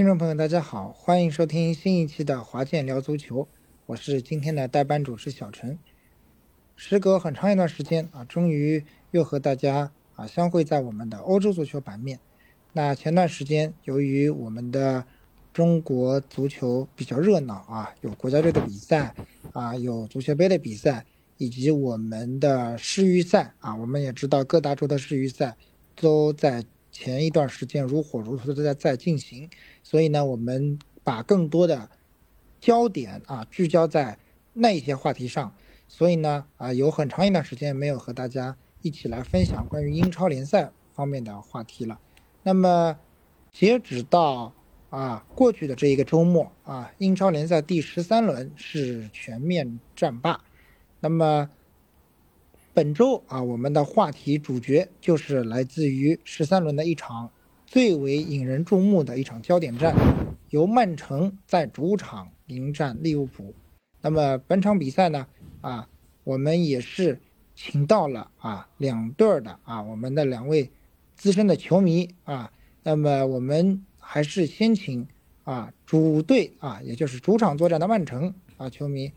听众朋友，大家好，欢迎收听新一期的华健聊足球，我是今天的代班主持小陈。时隔很长一段时间啊，终于又和大家啊相会在我们的欧洲足球版面。那前段时间，由于我们的中国足球比较热闹啊，有国家队的比赛啊，有足协杯的比赛，以及我们的世预赛啊，我们也知道各大洲的世预赛都在。前一段时间如火如荼的在在进行，所以呢，我们把更多的焦点啊聚焦在那一些话题上，所以呢，啊有很长一段时间没有和大家一起来分享关于英超联赛方面的话题了。那么，截止到啊过去的这一个周末啊，英超联赛第十三轮是全面战罢，那么。本周啊，我们的话题主角就是来自于十三轮的一场最为引人注目的一场焦点战，由曼城在主场迎战利物浦。那么本场比赛呢，啊，我们也是请到了啊两队的啊我们的两位资深的球迷啊。那么我们还是先请啊主队啊，也就是主场作战的曼城啊球迷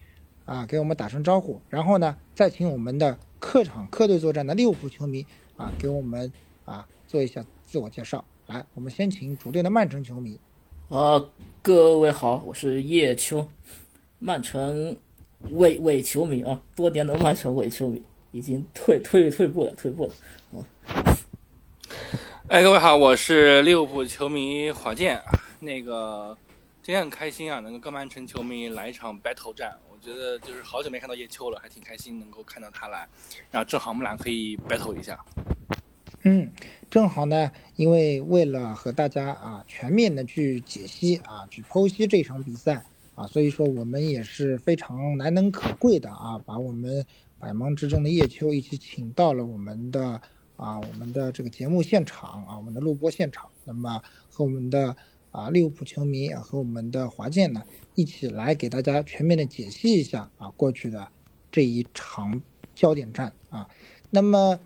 啊给我们打声招呼，然后呢，再请我们的。客场客队作战的利物浦球迷啊，给我们啊做一下自我介绍。来，我们先请主队的曼城球迷。啊，各位好，我是叶秋，曼城伪伪球迷啊，多年的曼城伪球迷，已经退退退步了，退步了。啊，哎，各位好，我是利物浦球迷华健。那个今天很开心啊，能够跟曼城球迷来一场 battle 战。觉得就是好久没看到叶秋了，还挺开心能够看到他来，然后正好我们俩可以 battle 一下。嗯，正好呢，因为为了和大家啊全面的去解析啊去剖析这场比赛啊，所以说我们也是非常难能可贵的啊，把我们百忙之中的叶秋一起请到了我们的啊我们的这个节目现场啊我们的录播现场，那么和我们的啊利物浦球迷和我们的华健呢。一起来给大家全面的解析一下啊，过去的这一场焦点战啊。那么，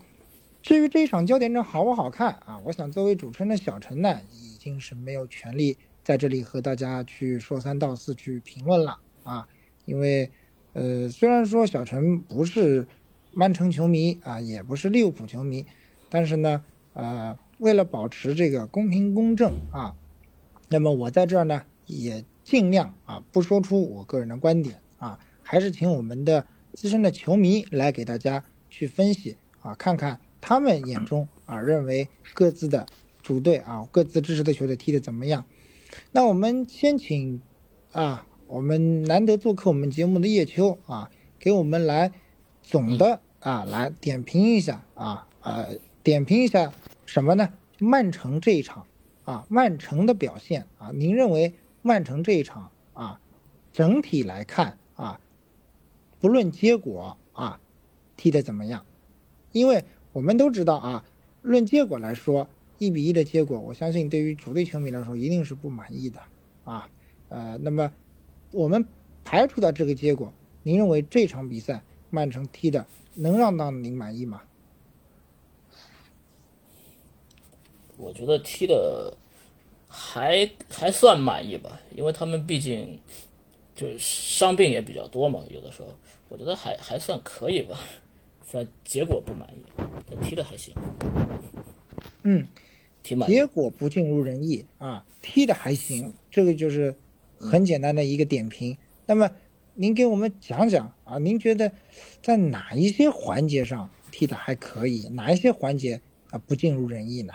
至于这一场焦点战好不好看啊，我想作为主持人的小陈呢，已经是没有权利在这里和大家去说三道四去评论了啊。因为，呃，虽然说小陈不是曼城球迷啊，也不是利物浦球迷，但是呢，呃，为了保持这个公平公正啊，那么我在这儿呢也。尽量啊不说出我个人的观点啊，还是请我们的资深的球迷来给大家去分析啊，看看他们眼中啊认为各自的主队啊各自支持的球队踢得怎么样。那我们先请啊我们难得做客我们节目的叶秋啊，给我们来总的啊来点评一下啊呃点评一下什么呢？曼城这一场啊曼城的表现啊，您认为？曼城这一场啊，整体来看啊，不论结果啊，踢得怎么样？因为我们都知道啊，论结果来说，一比一的结果，我相信对于主队球迷来说一定是不满意的啊。呃，那么我们排除掉这个结果，您认为这场比赛曼城踢的能让到您满意吗？我觉得踢的。还还算满意吧，因为他们毕竟就是伤病也比较多嘛，有的时候我觉得还还算可以吧，虽然结果不满意，但踢的还行。嗯，挺满意。结果不尽如人意啊，踢的还行，这个就是很简单的一个点评。那么您给我们讲讲啊，您觉得在哪一些环节上踢的还可以，哪一些环节啊不尽如人意呢？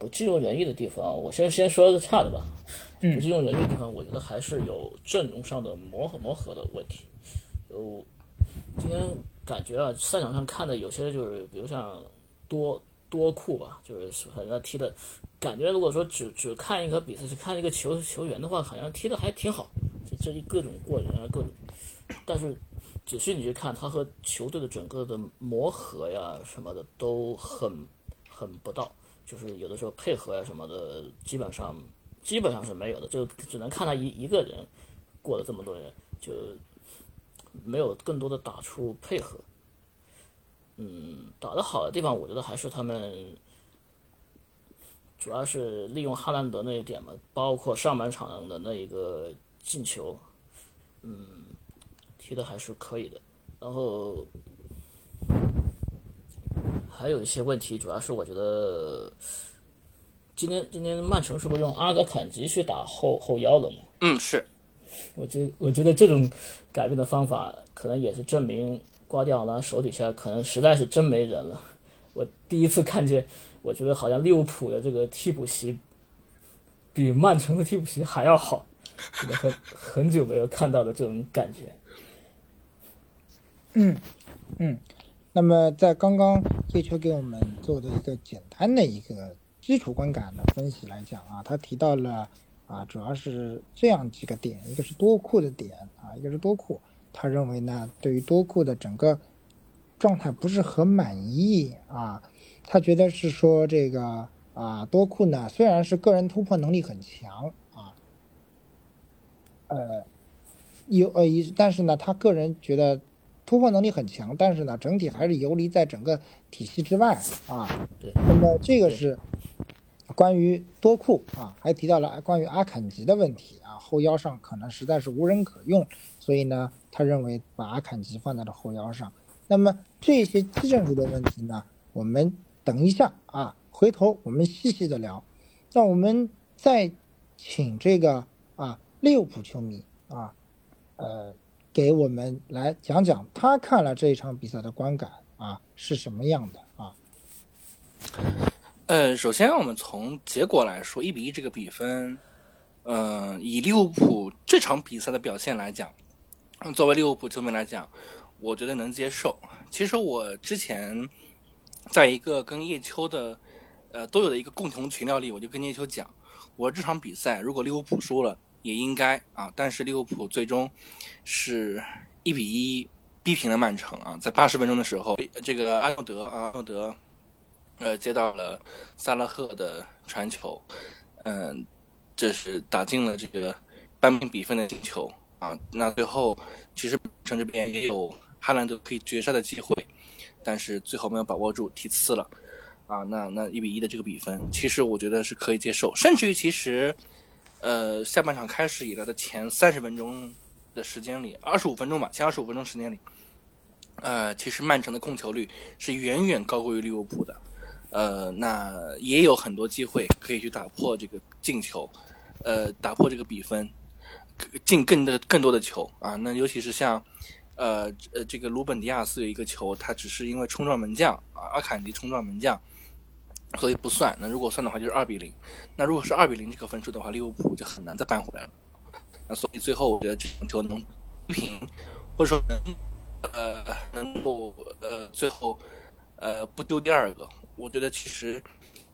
不尽如人意的地方，我先先说个差的吧。嗯，不尽如人意的地方，我觉得还是有阵容上的磨合磨合的问题。有今天感觉啊，赛场上看的有些就是，比如像多多库吧，就是反正踢的，感觉如果说只只看一个比赛，只看一个球球员的话，好像踢的还挺好。这这各种过人啊，各种，但是仔细你去看，他和球队的整个的磨合呀什么的都很很不到。就是有的时候配合呀什么的，基本上基本上是没有的，就只能看他一一个人过了这么多人，就没有更多的打出配合。嗯，打得好的地方，我觉得还是他们主要是利用哈兰德那一点嘛，包括上半场的那一个进球，嗯，踢的还是可以的。然后还有一些问题，主要是我觉得今天今天曼城是不是用阿格坎吉去打后后腰了嘛？嗯，是。我觉我觉得这种改变的方法，可能也是证明瓜迪奥拉手底下可能实在是真没人了。我第一次看见，我觉得好像利物浦的这个替补席比曼城的替补席还要好，很很久没有看到的这种感觉。嗯嗯，那么在刚刚叶秋给我们做的一个简单的一个基础观感的分析来讲啊，他提到了啊，主要是这样几个点，一个是多库的点啊，一个是多库，他认为呢，对于多库的整个状态不是很满意啊，他觉得是说这个啊，多库呢虽然是个人突破能力很强啊，呃，有呃一，但是呢，他个人觉得。突破能力很强，但是呢，整体还是游离在整个体系之外啊。那么这个是关于多库啊，还提到了关于阿坎吉的问题啊，后腰上可能实在是无人可用，所以呢，他认为把阿坎吉放在了后腰上。那么这些基战术的问题呢，我们等一下啊，回头我们细细的聊。那我们再请这个啊利物浦球迷啊，呃。给我们来讲讲他看了这一场比赛的观感啊是什么样的啊？呃，首先我们从结果来说，一比一这个比分，嗯，以利物浦这场比赛的表现来讲，作为利物浦球迷来讲，我觉得能接受。其实我之前在一个跟叶秋的呃都有的一个共同群聊里，我就跟叶秋讲，我这场比赛如果利物浦输了。也应该啊，但是利物浦最终是一比一逼平了曼城啊，在八十分钟的时候，这个阿诺德阿诺德呃接到了萨拉赫的传球，嗯，这是打进了这个扳平比分的进球啊。那最后其实城这边也有哈兰德可以绝杀的机会，但是最后没有把握住，踢呲了啊。那那一比一的这个比分，其实我觉得是可以接受，甚至于其实。呃，下半场开始以来的前三十分钟的时间里，二十五分钟吧，前二十五分钟时间里，呃，其实曼城的控球率是远远高过于利物浦的，呃，那也有很多机会可以去打破这个进球，呃，打破这个比分，进更的更多的球啊，那尤其是像，呃呃，这个鲁本迪亚斯有一个球，他只是因为冲撞门将啊，阿坎迪冲撞门将。所以不算。那如果算的话，就是二比零。那如果是二比零这个分数的话，利物浦就很难再扳回来了。那所以最后我觉得这场球能平，或者说能呃能够呃最后呃不丢第二个，我觉得其实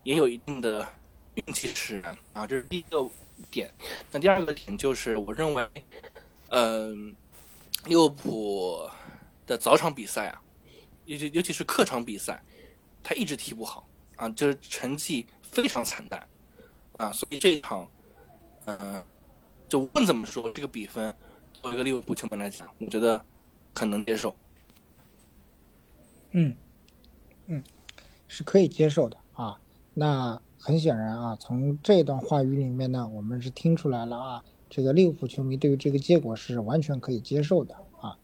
也有一定的运气使然啊。这是第一个点。那第二个点就是我认为，嗯，利物浦的早场比赛啊，尤其尤其是客场比赛，他一直踢不好。啊，就是成绩非常惨淡，啊，所以这一场，嗯，就无论怎么说，这个比分作为一个利物浦球迷来讲，我觉得很能接受。嗯，嗯，是可以接受的啊。那很显然啊，从这段话语里面呢，我们是听出来了啊，这个利物浦球迷对于这个结果是完全可以接受的啊。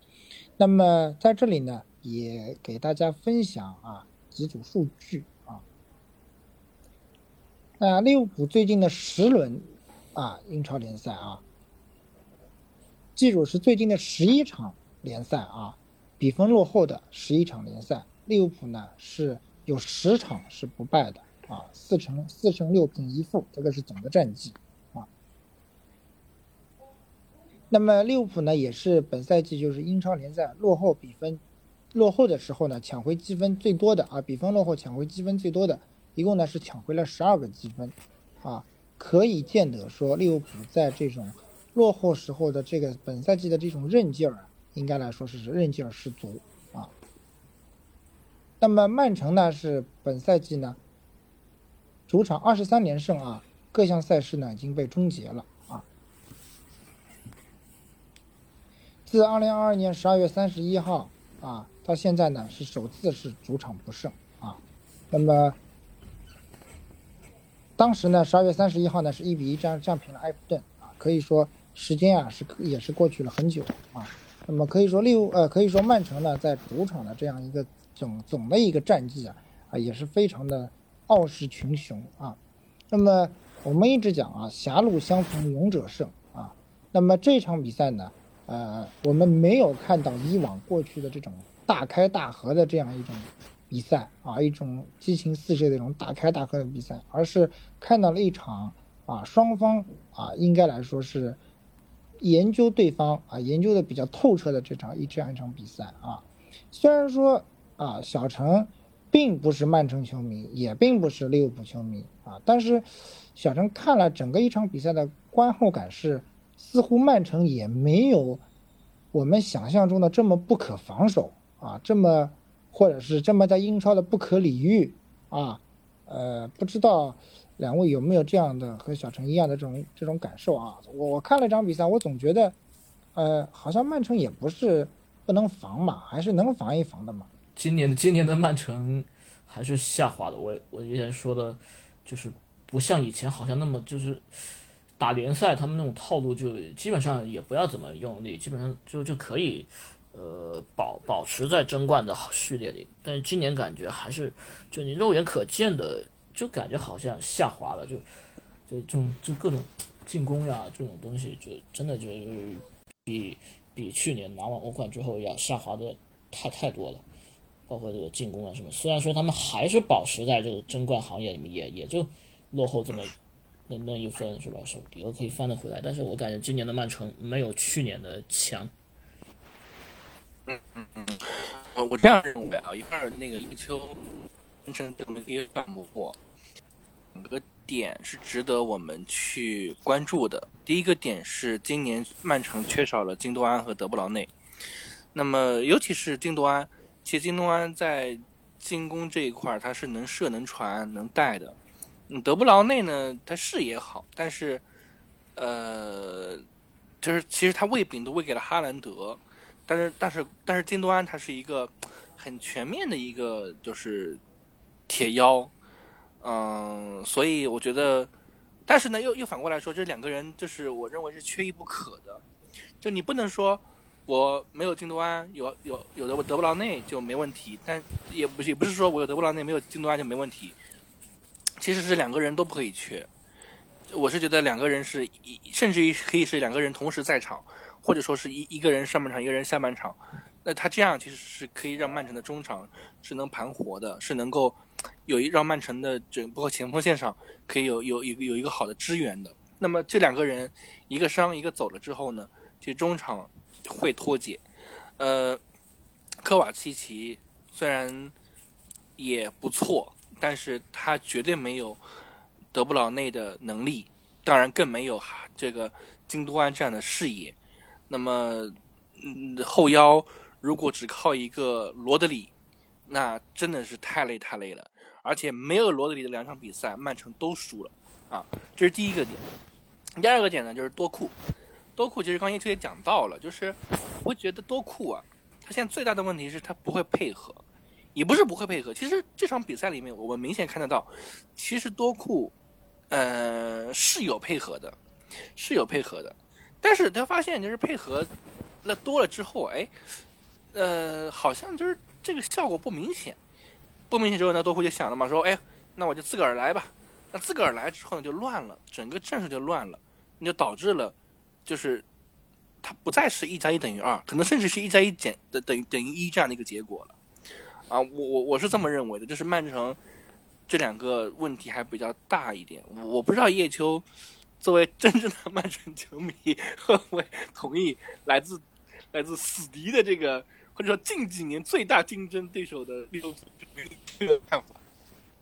那么在这里呢，也给大家分享啊几组数据。那利物浦最近的十轮啊，英超联赛啊，记住是最近的十一场联赛啊，比分落后的十一场联赛，利物浦呢是有十场是不败的啊，四胜四胜六平一负，这个是总的战绩啊。那么利物浦呢，也是本赛季就是英超联赛落后比分落后的时候呢，抢回积分最多的啊，比分落后抢回积分最多的。一共呢是抢回了十二个积分，啊，可以见得说利物浦在这种落后时候的这个本赛季的这种韧劲儿，应该来说是韧劲儿十足啊。那么曼城呢是本赛季呢主场二十三连胜啊，各项赛事呢已经被终结了啊。自二零二二年十二月三十一号啊到现在呢是首次是主场不胜啊，那么。当时呢，十二月三十一号呢是一比一这样战平了埃弗顿啊，可以说时间啊是也是过去了很久啊。那么可以说六呃可以说曼城呢在主场的这样一个总总的一个战绩啊啊也是非常的傲视群雄啊。那么我们一直讲啊狭路相逢勇者胜啊。那么这场比赛呢，呃我们没有看到以往过去的这种大开大合的这样一种。比赛啊，一种激情四射的一种大开大合的比赛，而是看到了一场啊，双方啊，应该来说是研究对方啊，研究的比较透彻的这场一这样一场比赛啊。虽然说啊，小陈并不是曼城球迷，也并不是利物浦球迷啊，但是小陈看了整个一场比赛的观后感是，似乎曼城也没有我们想象中的这么不可防守啊，这么。或者是这么在英超的不可理喻啊，呃，不知道两位有没有这样的和小陈一样的这种这种感受啊？我我看了一场比赛，我总觉得，呃，好像曼城也不是不能防嘛，还是能防一防的嘛。今年今年的曼城还是下滑的。我我之前说的，就是不像以前好像那么就是打联赛，他们那种套路就基本上也不要怎么用力，基本上就就可以。呃，保保持在争冠的序列里，但是今年感觉还是，就你肉眼可见的，就感觉好像下滑了，就就这种就各种进攻呀这种东西，就真的就是比比去年拿完欧冠之后要下滑的太太多了，包括这个进攻啊什么。虽然说他们还是保持在这个争冠行业里面，也也就落后这么那那一分是吧？是以后可以翻得回来，但是我感觉今年的曼城没有去年的强。嗯嗯嗯，我我这样认为啊，一会儿那个立秋，完成这么一个反驳，两个点是值得我们去关注的。第一个点是今年曼城缺少了金多安和德布劳内，那么尤其是京多安，其实京多安在进攻这一块他是能射能传能带的，嗯，德布劳内呢他视野好，但是呃，就是其实他喂饼都喂给了哈兰德。但是但是但是金多安他是一个很全面的一个就是铁腰，嗯，所以我觉得，但是呢又又反过来说，这两个人就是我认为是缺一不可的，就你不能说我没有金多安，有有有的我德布劳内就没问题，但也不也不是说我有德布劳内没有金多安就没问题，其实是两个人都不可以缺，我是觉得两个人是一甚至于可以是两个人同时在场。或者说是一一个人上半场，一个人下半场，那他这样其实是可以让曼城的中场是能盘活的，是能够有一让曼城的整包括前锋线上可以有有有有一个好的支援的。那么这两个人一个伤一个走了之后呢，其实中场会脱节。呃，科瓦契奇虽然也不错，但是他绝对没有德布劳内的能力，当然更没有这个京多安这样的视野。那么，嗯，后腰如果只靠一个罗德里，那真的是太累太累了。而且没有罗德里的两场比赛，曼城都输了啊，这是第一个点。第二个点呢，就是多库。多库其实刚才也讲到了，就是我觉得多库啊，他现在最大的问题是他不会配合，也不是不会配合。其实这场比赛里面，我们明显看得到，其实多库，呃，是有配合的，是有配合的。但是他发现，就是配合那多了之后，哎，呃，好像就是这个效果不明显，不明显之后，呢多库就想了嘛，说，哎，那我就自个儿来吧。那自个儿来之后呢，就乱了，整个阵势就乱了，那就导致了，就是他不再是一加一等于二，可能甚至是一加一减的等于等于一这样的一个结果了。啊，我我我是这么认为的，就是曼城这两个问题还比较大一点。我不知道叶秋。作为真正的曼城球迷，会不会同意来自来自死敌的这个，或者说近几年最大竞争对手的利物浦这个看法？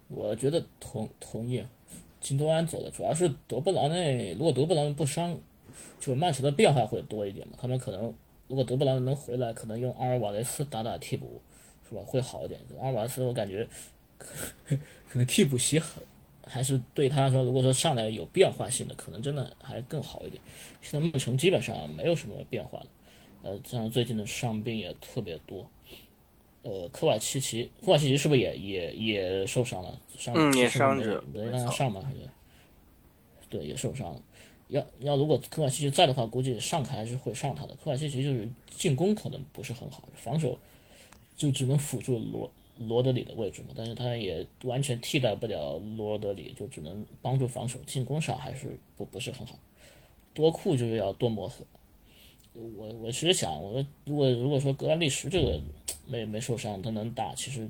我觉得同同意。金多安走了，主要是德布劳内，如果德布劳内不伤，就曼城的变化会多一点嘛。他们可能如果德布劳内能回来，可能用阿尔瓦雷斯打打替补，是吧？会好一点。阿尔瓦雷斯我感觉 可能替补席很。还是对他来说，如果说上来有变化性的，可能真的还更好一点。现在曼城基本上没有什么变化的，呃，像最近的伤病也特别多。呃，科瓦奇奇，科瓦奇奇是不是也也也受伤了？伤嗯，也伤着，没让他上吧？还是对，也受伤了。要要如果科瓦奇奇在的话，估计上凯还是会上他的。科瓦奇奇就是进攻可能不是很好，防守就只能辅助罗罗德里的位置嘛，但是他也完全替代不了罗德里，就只能帮助防守，进攻上还是不不是很好。多库就是要多磨合。我我其实想，我说如果如果说格兰利什这个没没受伤，他能打，其实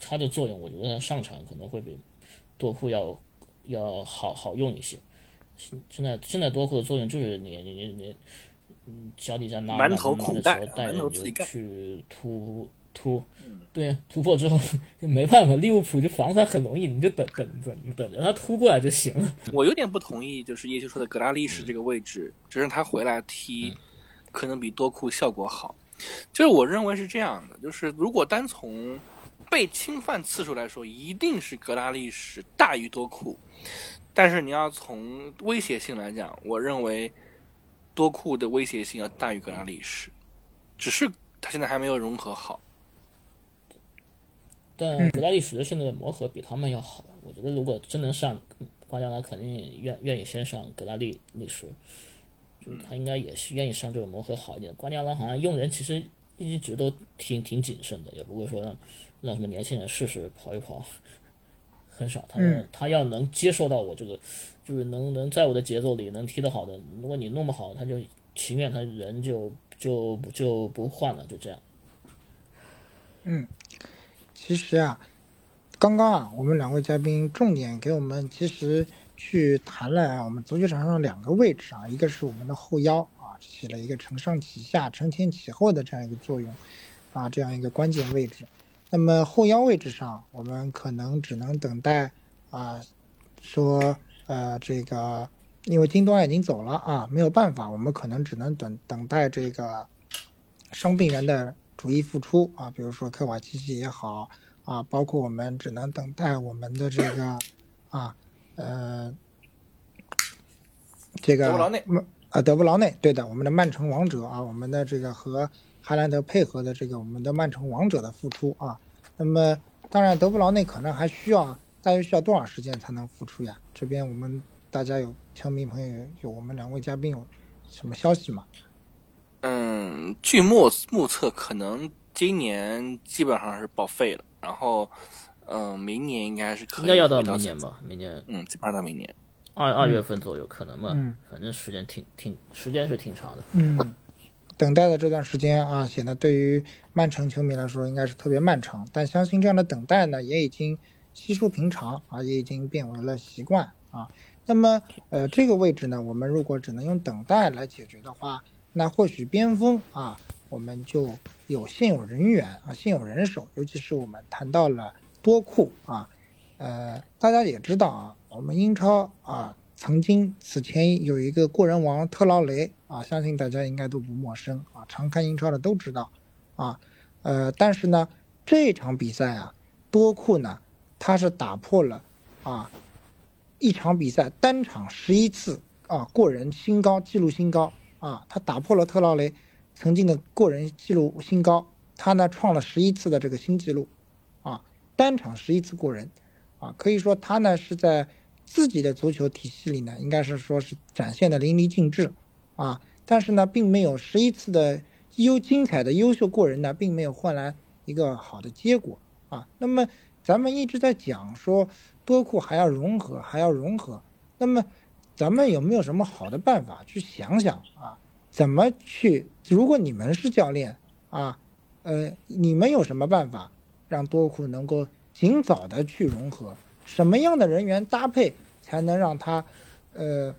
他的作用，我觉得他上场可能会比多库要要好好用一些。现在现在多库的作用就是你你你你，嗯，脚底下拿馒头的时候带着就去突突，对突破之后就没办法，利物浦就防他很容易，你就等等等等着他突过来就行了。我有点不同意，就是叶修说的格拉利什这个位置，只是他回来踢，可能比多库效果好。就是我认为是这样的，就是如果单从被侵犯次数来说，一定是格拉利什大于多库。但是你要从威胁性来讲，我认为多库的威胁性要大于格拉利什，只是他现在还没有融合好。但格拉利什的现在的磨合比他们要好。我觉得如果真能上瓜迪奥拉，肯定愿愿意先上格拉利利什，就是他应该也是愿意上这个磨合好一点。瓜迪奥拉好像用人其实一直都挺挺谨慎的，也不会说让让什么年轻人试试跑一跑，很少。他、嗯他要能接受到我这个，就是能能在我的节奏里能踢得好的，如果你弄不好，他就情愿他人就就就不换了，就这样。其实啊，刚刚啊，我们两位嘉宾重点给我们其实去谈了啊，我们足球场上两个位置啊，一个是我们的后腰啊，起了一个承上启下、承前启后的这样一个作用啊，这样一个关键位置。那么后腰位置上，我们可能只能等待啊，说呃这个，因为金多已经走了啊，没有办法，我们可能只能等等待这个伤病员的逐一复出啊，比如说科瓦奇奇也好啊，包括我们只能等待我们的这个啊呃这个德布劳内嗯啊德布劳内，对的，我们的曼城王者啊，我们的这个和哈兰德配合的这个我们的曼城王者的复出啊，那么当然德布劳内可能还需要大约需要多少时间才能复出呀？这边我们大家有球迷朋友有有我们两位嘉宾有什么消息吗？嗯，据目目测，可能今年基本上是报废了，然后，嗯，明年应该是可以应该要到。明年吧，明年嗯，基本上到明年。二二月份左右可能吧，嗯反正时间挺挺时间是挺长的。嗯，等待的这段时间啊，显得对于曼城球迷来说应该是特别漫长。但相信这样的等待呢，也已经稀疏平常啊，也已经变为了习惯啊。那么，呃，这个位置呢，我们如果只能用等待来解决的话，那或许边锋啊，我们就有现有人员啊，现有人手，尤其是我们谈到了多库啊，呃，大家也知道啊，我们英超啊，曾经此前有一个过人王特劳雷啊，相信大家应该都不陌生啊，常看英超的都知道啊，呃，但是呢，这场比赛啊，多库呢，他是打破了啊，一场比赛单场十一次啊过人新高，纪录新高啊，他打破了特劳雷曾经的过人记录新高，他呢创了十一次的这个新纪录啊，单场十一次过人。啊，可以说他呢是在自己的足球体系里呢，应该是说是展现的淋漓尽致啊，但是呢，并没有十一次的优精彩的优秀过人呢，并没有换来一个好的结果啊。那么咱们一直在讲说多库还要融合，还要融合，那么咱们有没有什么好的办法去想想啊？怎么去？如果你们是教练啊，呃，你们有什么办法让多库能够尽早的去融合？什么样的人员搭配才能让他，呃，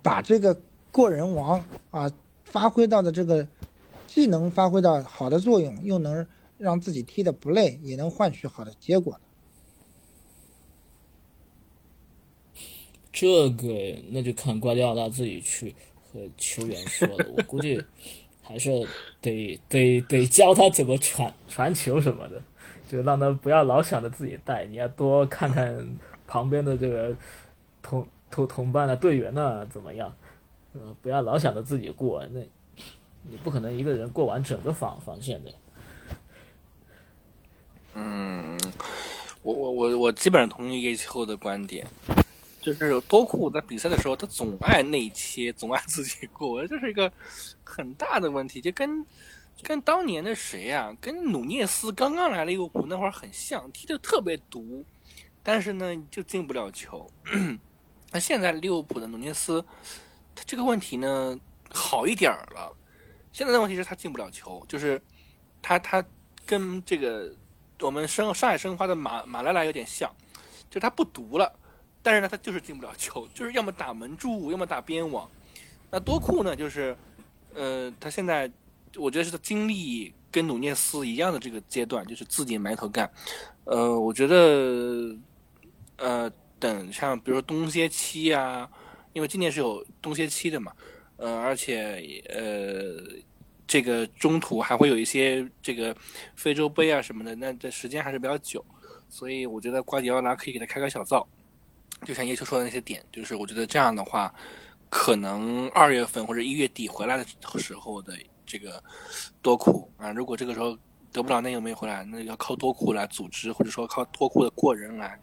把这个过人王啊发挥到的这个，既能发挥到好的作用，又能让自己踢得不累，也能换取好的结果呢？这个那就看瓜迪奥拉自己去和球员说了，我估计 还是得得得教他怎么传传球什么的，就让他不要老想着自己带，你要多看看旁边的这个同同同伴的队员呢怎么样，呃，不要老想着自己过，那你不可能一个人过完整个防防线的。嗯，我我我我基本上同意叶秋的观点，就是多库在比赛的时候，他总爱内切，总爱自己过，这是一个很大的问题，就跟跟当年的谁呀、跟努涅斯刚刚来利物浦那会儿很像，踢得特别毒，但是呢就进不了球。那现在利物浦的努涅斯，他这个问题呢好一点儿了。现在的问题是他进不了球，就是他他跟这个我们生上海申花的马马莱莱有点像，就他不毒了，但是呢他就是进不了球，就是要么打门柱，要么打边网。那多库呢，就是呃他现在我觉得是他经历跟努涅斯一样的这个阶段，就是自己埋头干。呃，我觉得呃等像比如说冬歇期啊，因为今年是有冬歇期的嘛，呃，而且呃，这个中途还会有一些这个非洲杯啊什么的，那这时间还是比较久，所以我觉得瓜迪奥拉可以给他开个小灶，就像叶秋说的那些点，就是我觉得这样的话，可能二月份或者一月底回来的时候的这个多库啊，如果这个时候得不了内容没回来，那要靠多库来组织，或者说靠多库的过人来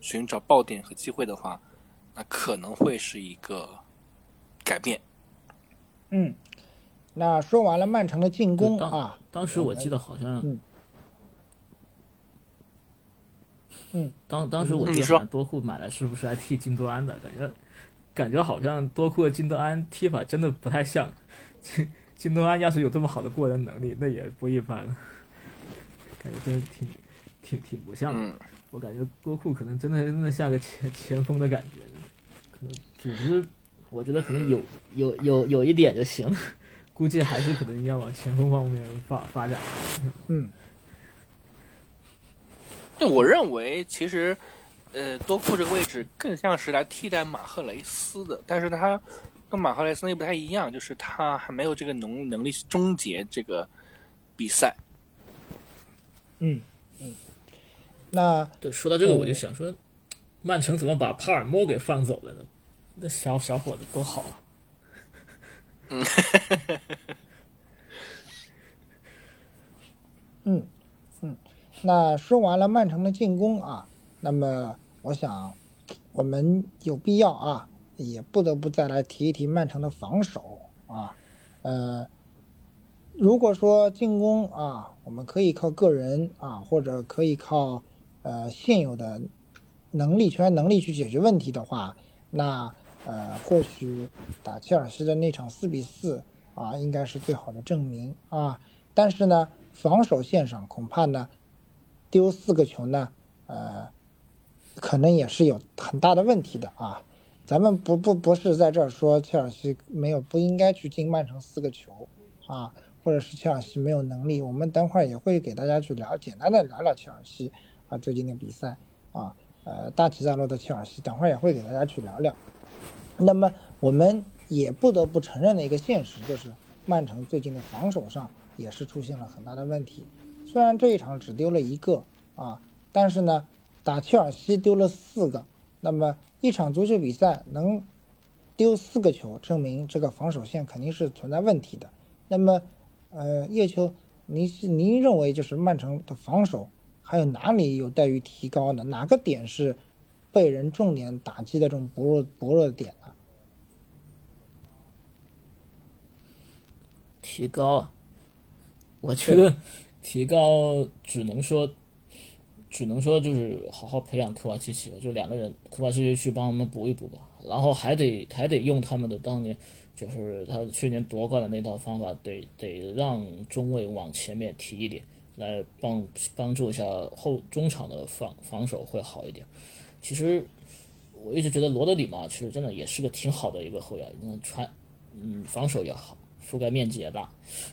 寻找爆点和机会的话，那可能会是一个改变。嗯，那说完了曼城的进攻当啊，当时我记得好像，嗯嗯，当当时我记你说得多库买来是不是还替金多安的？感觉感觉好像多库和金多安踢法真的不太像。金金多安要是有这么好的过人能力，那也不一般。感觉真的挺挺挺不像的。嗯，我感觉多库可能真的真的像个前前锋的感觉，可能组织，我觉得可能有有有有一点就行，估计还是可能要往前锋方面发发展。嗯那我认为其实，呃，多库这个位置更像是来替代马赫雷斯的，但是他跟马赫雷斯又不太一样，就是他还没有这个能能力去终结这个比赛。嗯嗯，那对，说到这个我就想说，曼城怎么把帕尔默给放走了呢？那小小伙子多好啊！嗯嗯，那说完了曼城的进攻啊，那么我想我们有必要啊，也不得不再来提一提曼城的防守啊。呃，如果说进攻啊，我们可以靠个人啊，或者可以靠呃现有的能力、球员能力去解决问题的话，那呃或许打切尔西的那场四比四啊，应该是最好的证明啊。但是呢，防守线上恐怕呢，丢四个球呢，呃，可能也是有很大的问题的啊。咱们不不不是在这儿说切尔西没有不应该去进曼城四个球啊，或者是切尔西没有能力。我们等会儿也会给大家去聊，简单的聊聊切尔西啊最近的比赛啊，呃大起大落的切尔西，等会儿也会给大家去聊聊。那么我们也不得不承认的一个现实就是，曼城最近的防守上也是出现了很大的问题。虽然这一场只丢了一个啊，但是呢，打切尔西丢了四个，那么一场足球比赛能丢四个球，证明这个防守线肯定是存在问题的。那么，呃，叶秋，您是您认为就是曼城的防守还有哪里有待于提高呢？哪个点是被人重点打击的这种薄弱薄弱的点呢？提高啊，我觉得提高只能说，只能说就是好好培养科瓦契奇了，就两个人，科瓦契奇去帮我们补一补吧，然后还得还得用他们的当年就是他去年夺冠的那套方法，得得让中卫往前面提一点，来帮帮助一下后中场的防防守会好一点。其实我一直觉得罗德里嘛，其实真的也是个挺好的一个后腰，嗯，传嗯防守也好，覆盖面积也大，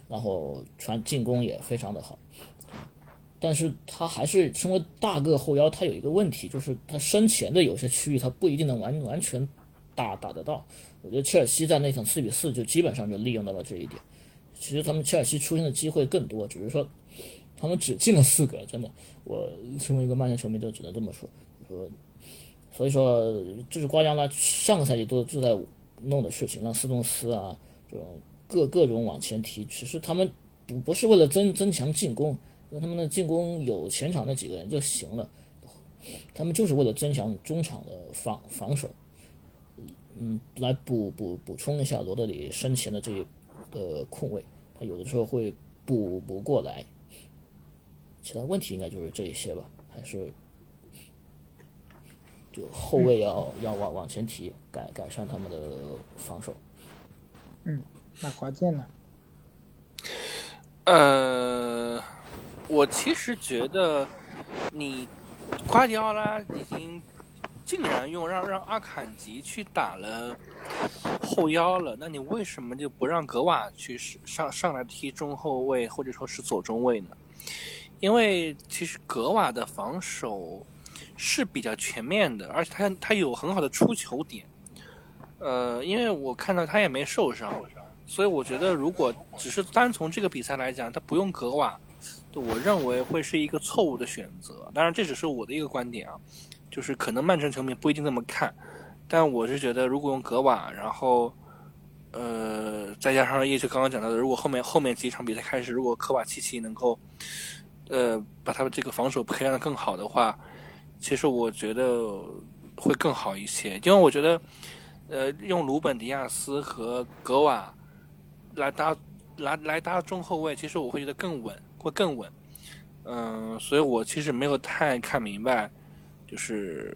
然后传进攻也非常的好。但是他还是身为大个后腰，他有一个问题，就是他身前的有些区域他不一定能完完全打打得到。我觉得切尔西在那场四比四就基本上就利用到了这一点。其实他们切尔西出现的机会更多，只是说他们只进了四个，真的，我身为一个曼联球迷都只能这么说。说，所以说这是瓜迪奥拉上个赛季都都在弄的事情，让斯通斯啊这种各各种往前提，其实他们不不是为了增增强进攻，让他们的进攻有前场那几个人就行了，他们就是为了增强中场的防防守。嗯，来补补补充一下罗德里身前的这一个空位，他有的时候会补不过来。其他问题应该就是这一些吧，还是就后卫要、要往往前提，改改善他们的防守。嗯，那华健呢？呃，我其实觉得你瓜迪奥拉已经竟然用让让阿坎吉去打了后腰了，那你为什么就不让格瓦去上上来踢中后卫或者说是左中卫呢？因为其实格瓦的防守是比较全面的，而且他他有很好的出球点。呃，因为我看到他也没受伤，所以我觉得如果只是单从这个比赛来讲，他不用格瓦，我认为会是一个错误的选择。当然，这只是我的一个观点啊，就是可能曼城球迷不一定这么看，但我是觉得如果用格瓦，然后呃再加上叶就刚刚讲到的，如果后面后面几场比赛开始，如果科瓦契奇能够呃把他的这个防守培养的更好的话，其实我觉得会更好一些，因为我觉得。呃，用鲁本迪亚斯和格瓦来搭来来搭中后卫，其实我会觉得更稳，会更稳。嗯，所以我其实没有太看明白，就是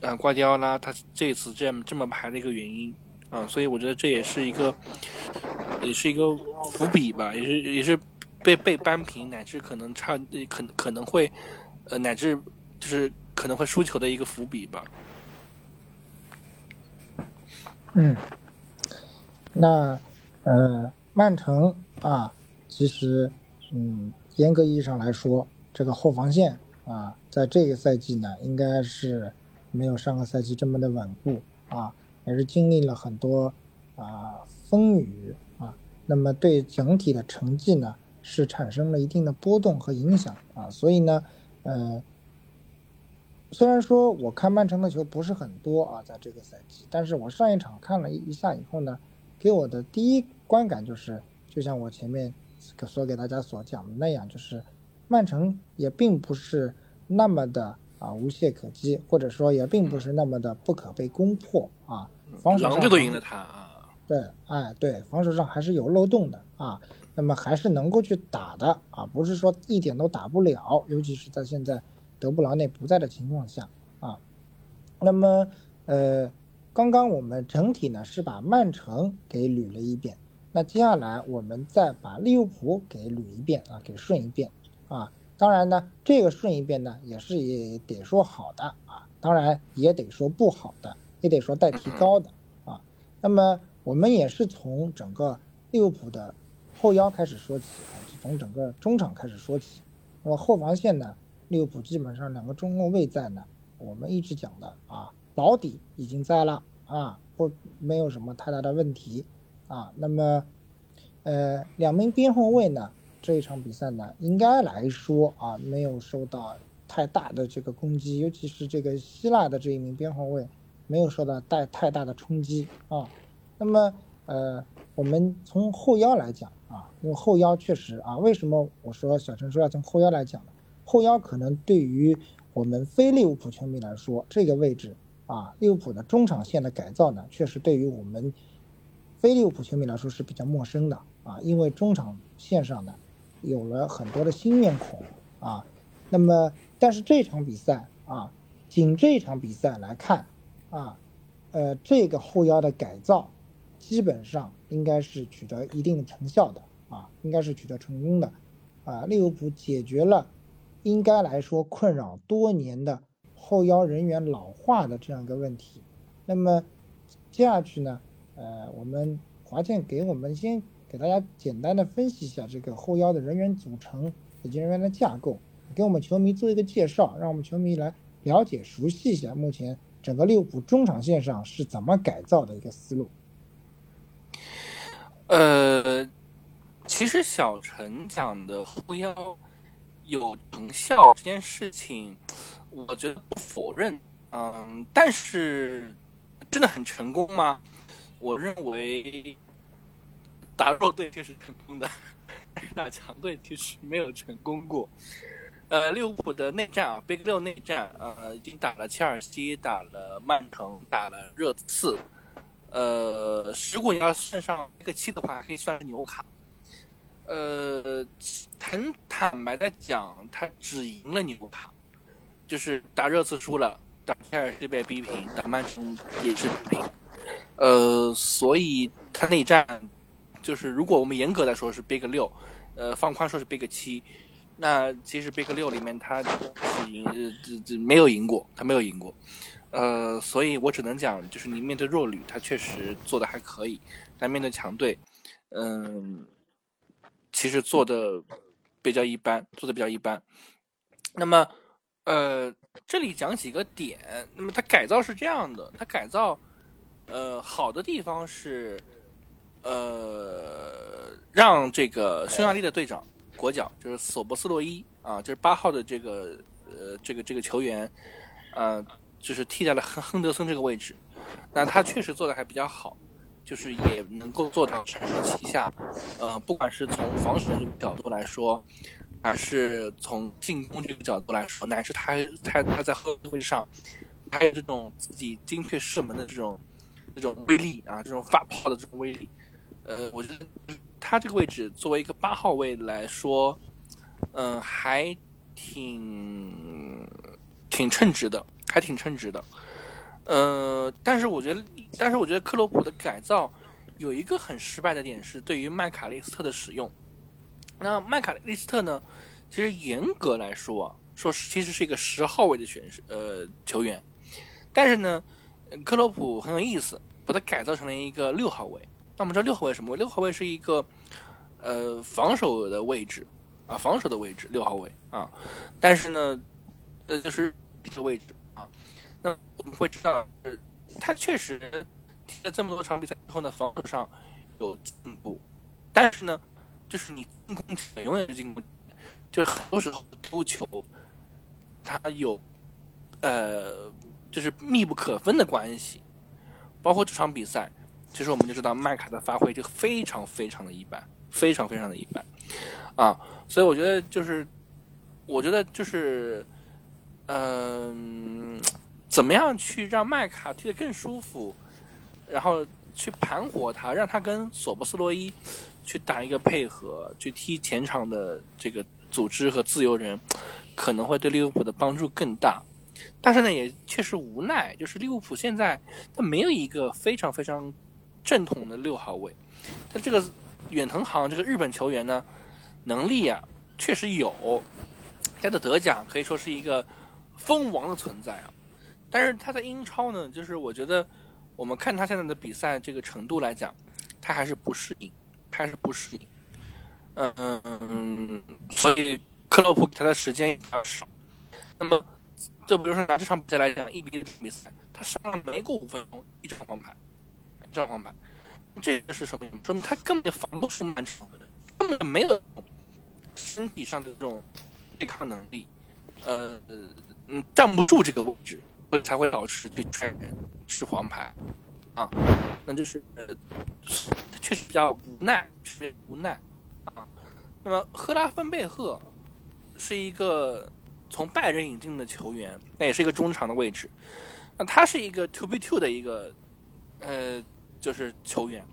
啊，瓜迪奥拉他这次这样这么排的一个原因啊，所以我觉得这也是一个也是一个伏笔吧，也是也是被被扳平，乃至可能差可可能会呃乃至就是可能会输球的一个伏笔吧。嗯，那呃，曼城啊，其实嗯，严格意义上来说，这个后防线啊，在这个赛季呢，应该是没有上个赛季这么的稳固啊，也是经历了很多啊风雨啊，那么对整体的成绩呢，是产生了一定的波动和影响啊，所以呢，呃。虽然说我看曼城的球不是很多啊，在这个赛季，但是我上一场看了一下以后呢，给我的第一观感就是，就像我前面所给大家所讲的那样，就是曼城也并不是那么的啊无懈可击，或者说也并不是那么的不可被攻破啊。防守上都赢了他啊。对，哎，对，防守上还是有漏洞的啊，那么还是能够去打的啊，不是说一点都打不了，尤其是在现在。德布劳内不在的情况下啊，那么呃，刚刚我们整体呢是把曼城给捋了一遍，那接下来我们再把利物浦给捋一遍啊，给顺一遍啊。当然呢，这个顺一遍呢也是也得说好的啊，当然也得说不好的，也得说待提高的啊。那么我们也是从整个利物浦的后腰开始说起啊，从整个中场开始说起，那么后防线呢？利物浦基本上两个中后卫在呢，我们一直讲的啊，保底已经在了啊，不没有什么太大的问题啊。那么，呃，两名边后卫呢，这一场比赛呢，应该来说啊，没有受到太大的这个攻击，尤其是这个希腊的这一名边后卫没有受到带太大的冲击啊。那么，呃，我们从后腰来讲啊，因为后腰确实啊，为什么我说小陈说要从后腰来讲呢？后腰可能对于我们非利物浦球迷来说，这个位置啊，利物浦的中场线的改造呢，确实对于我们非利物浦球迷来说是比较陌生的啊，因为中场线上呢有了很多的新面孔啊。那么，但是这场比赛啊，仅这场比赛来看啊，呃，这个后腰的改造基本上应该是取得一定的成效的啊，应该是取得成功的啊，利物浦解决了。应该来说，困扰多年的后腰人员老化的这样一个问题。那么接下去呢，呃，我们华健给我们先给大家简单的分析一下这个后腰的人员组成以及人员的架构，给我们球迷做一个介绍，让我们球迷来了解熟悉一下目前整个利物浦中场线上是怎么改造的一个思路。呃，其实小陈讲的后腰。有成效这件事情，我觉得不否认，嗯，但是真的很成功吗？我认为打弱队确实成功的，打强队其实没有成功过。呃，利物浦的内战啊，Big 六内战，呃，已经打了切尔西，打了曼城，打了热刺，呃，如果你要算上一个七的话，可以算是纽卡。呃，很坦白的讲，他只赢了纽卡，就是打热刺输了，打切尔西被逼平，打曼城也是逼平。呃，所以他那一战，就是如果我们严格来说是 Big 六，呃，放宽说是 Big 七，那其实 Big 六里面他是赢，这这没有赢过，他没有赢过。呃，所以我只能讲，就是你面对弱旅，他确实做的还可以，但面对强队，嗯。其实做的比较一般，做的比较一般。那么，呃，这里讲几个点。那么它改造是这样的，它改造，呃，好的地方是，呃，让这个匈牙利的队长国脚就是索博斯洛伊啊，就是八号的这个呃这个这个球员，呃，就是替代了亨亨德森这个位置。那他确实做的还比较好。就是也能够做到承上启下，呃，不管是从防守的角度来说，还是从进攻这个角度来说，乃至他他他在后卫上，还有这种自己精确射门的这种这种威力啊，这种发炮的这种威力，呃，我觉得他这个位置作为一个八号位来说，嗯，还挺挺称职的，还挺称职的。呃，但是我觉得，但是我觉得克洛普的改造有一个很失败的点是对于麦卡利斯特的使用。那麦卡利斯特呢，其实严格来说啊，说其实是一个十号位的选手，呃，球员。但是呢，克洛普很有意思，把它改造成了一个六号位。那我们知道六号位什么？六号位是一个呃防守的位置啊，防守的位置，六号位啊。但是呢，呃，就是这个位置啊。那我们会知道，呃他确实踢了这么多场比赛之后呢，防守上有进步，但是呢，就是你进攻点永远是进攻，就是很多时候丢球，他有呃，就是密不可分的关系。包括这场比赛，其实我们就知道麦卡的发挥就非常非常的一般，非常非常的一般啊。所以我觉得就是，我觉得就是，嗯。怎么样去让麦卡踢得更舒服，然后去盘活他，让他跟索博斯洛伊去打一个配合，去踢前场的这个组织和自由人，可能会对利物浦的帮助更大。但是呢，也确实无奈，就是利物浦现在他没有一个非常非常正统的六号位。他这个远藤航这个日本球员呢，能力啊确实有，他的德甲可以说是一个蜂王的存在啊。但是他在英超呢，就是我觉得，我们看他现在的比赛这个程度来讲，他还是不适应，还是不适应。嗯嗯嗯，所以克洛普给他的时间也比较少。那么，就比如说拿这场比赛来讲，一比一比赛，他上了没过五分钟，一张黄牌，一张黄牌，这个是什么？说明他根本防不住曼城，根本没有身体上的这种对抗能力，呃嗯，站不住这个位置。才会导致去劝人吃黄牌，啊，那就是呃，确实比较无奈，确实无奈啊。那么赫拉芬贝赫是一个从拜仁引进的球员，那也是一个中场的位置。那他是一个 two v two 的一个呃，就是球员。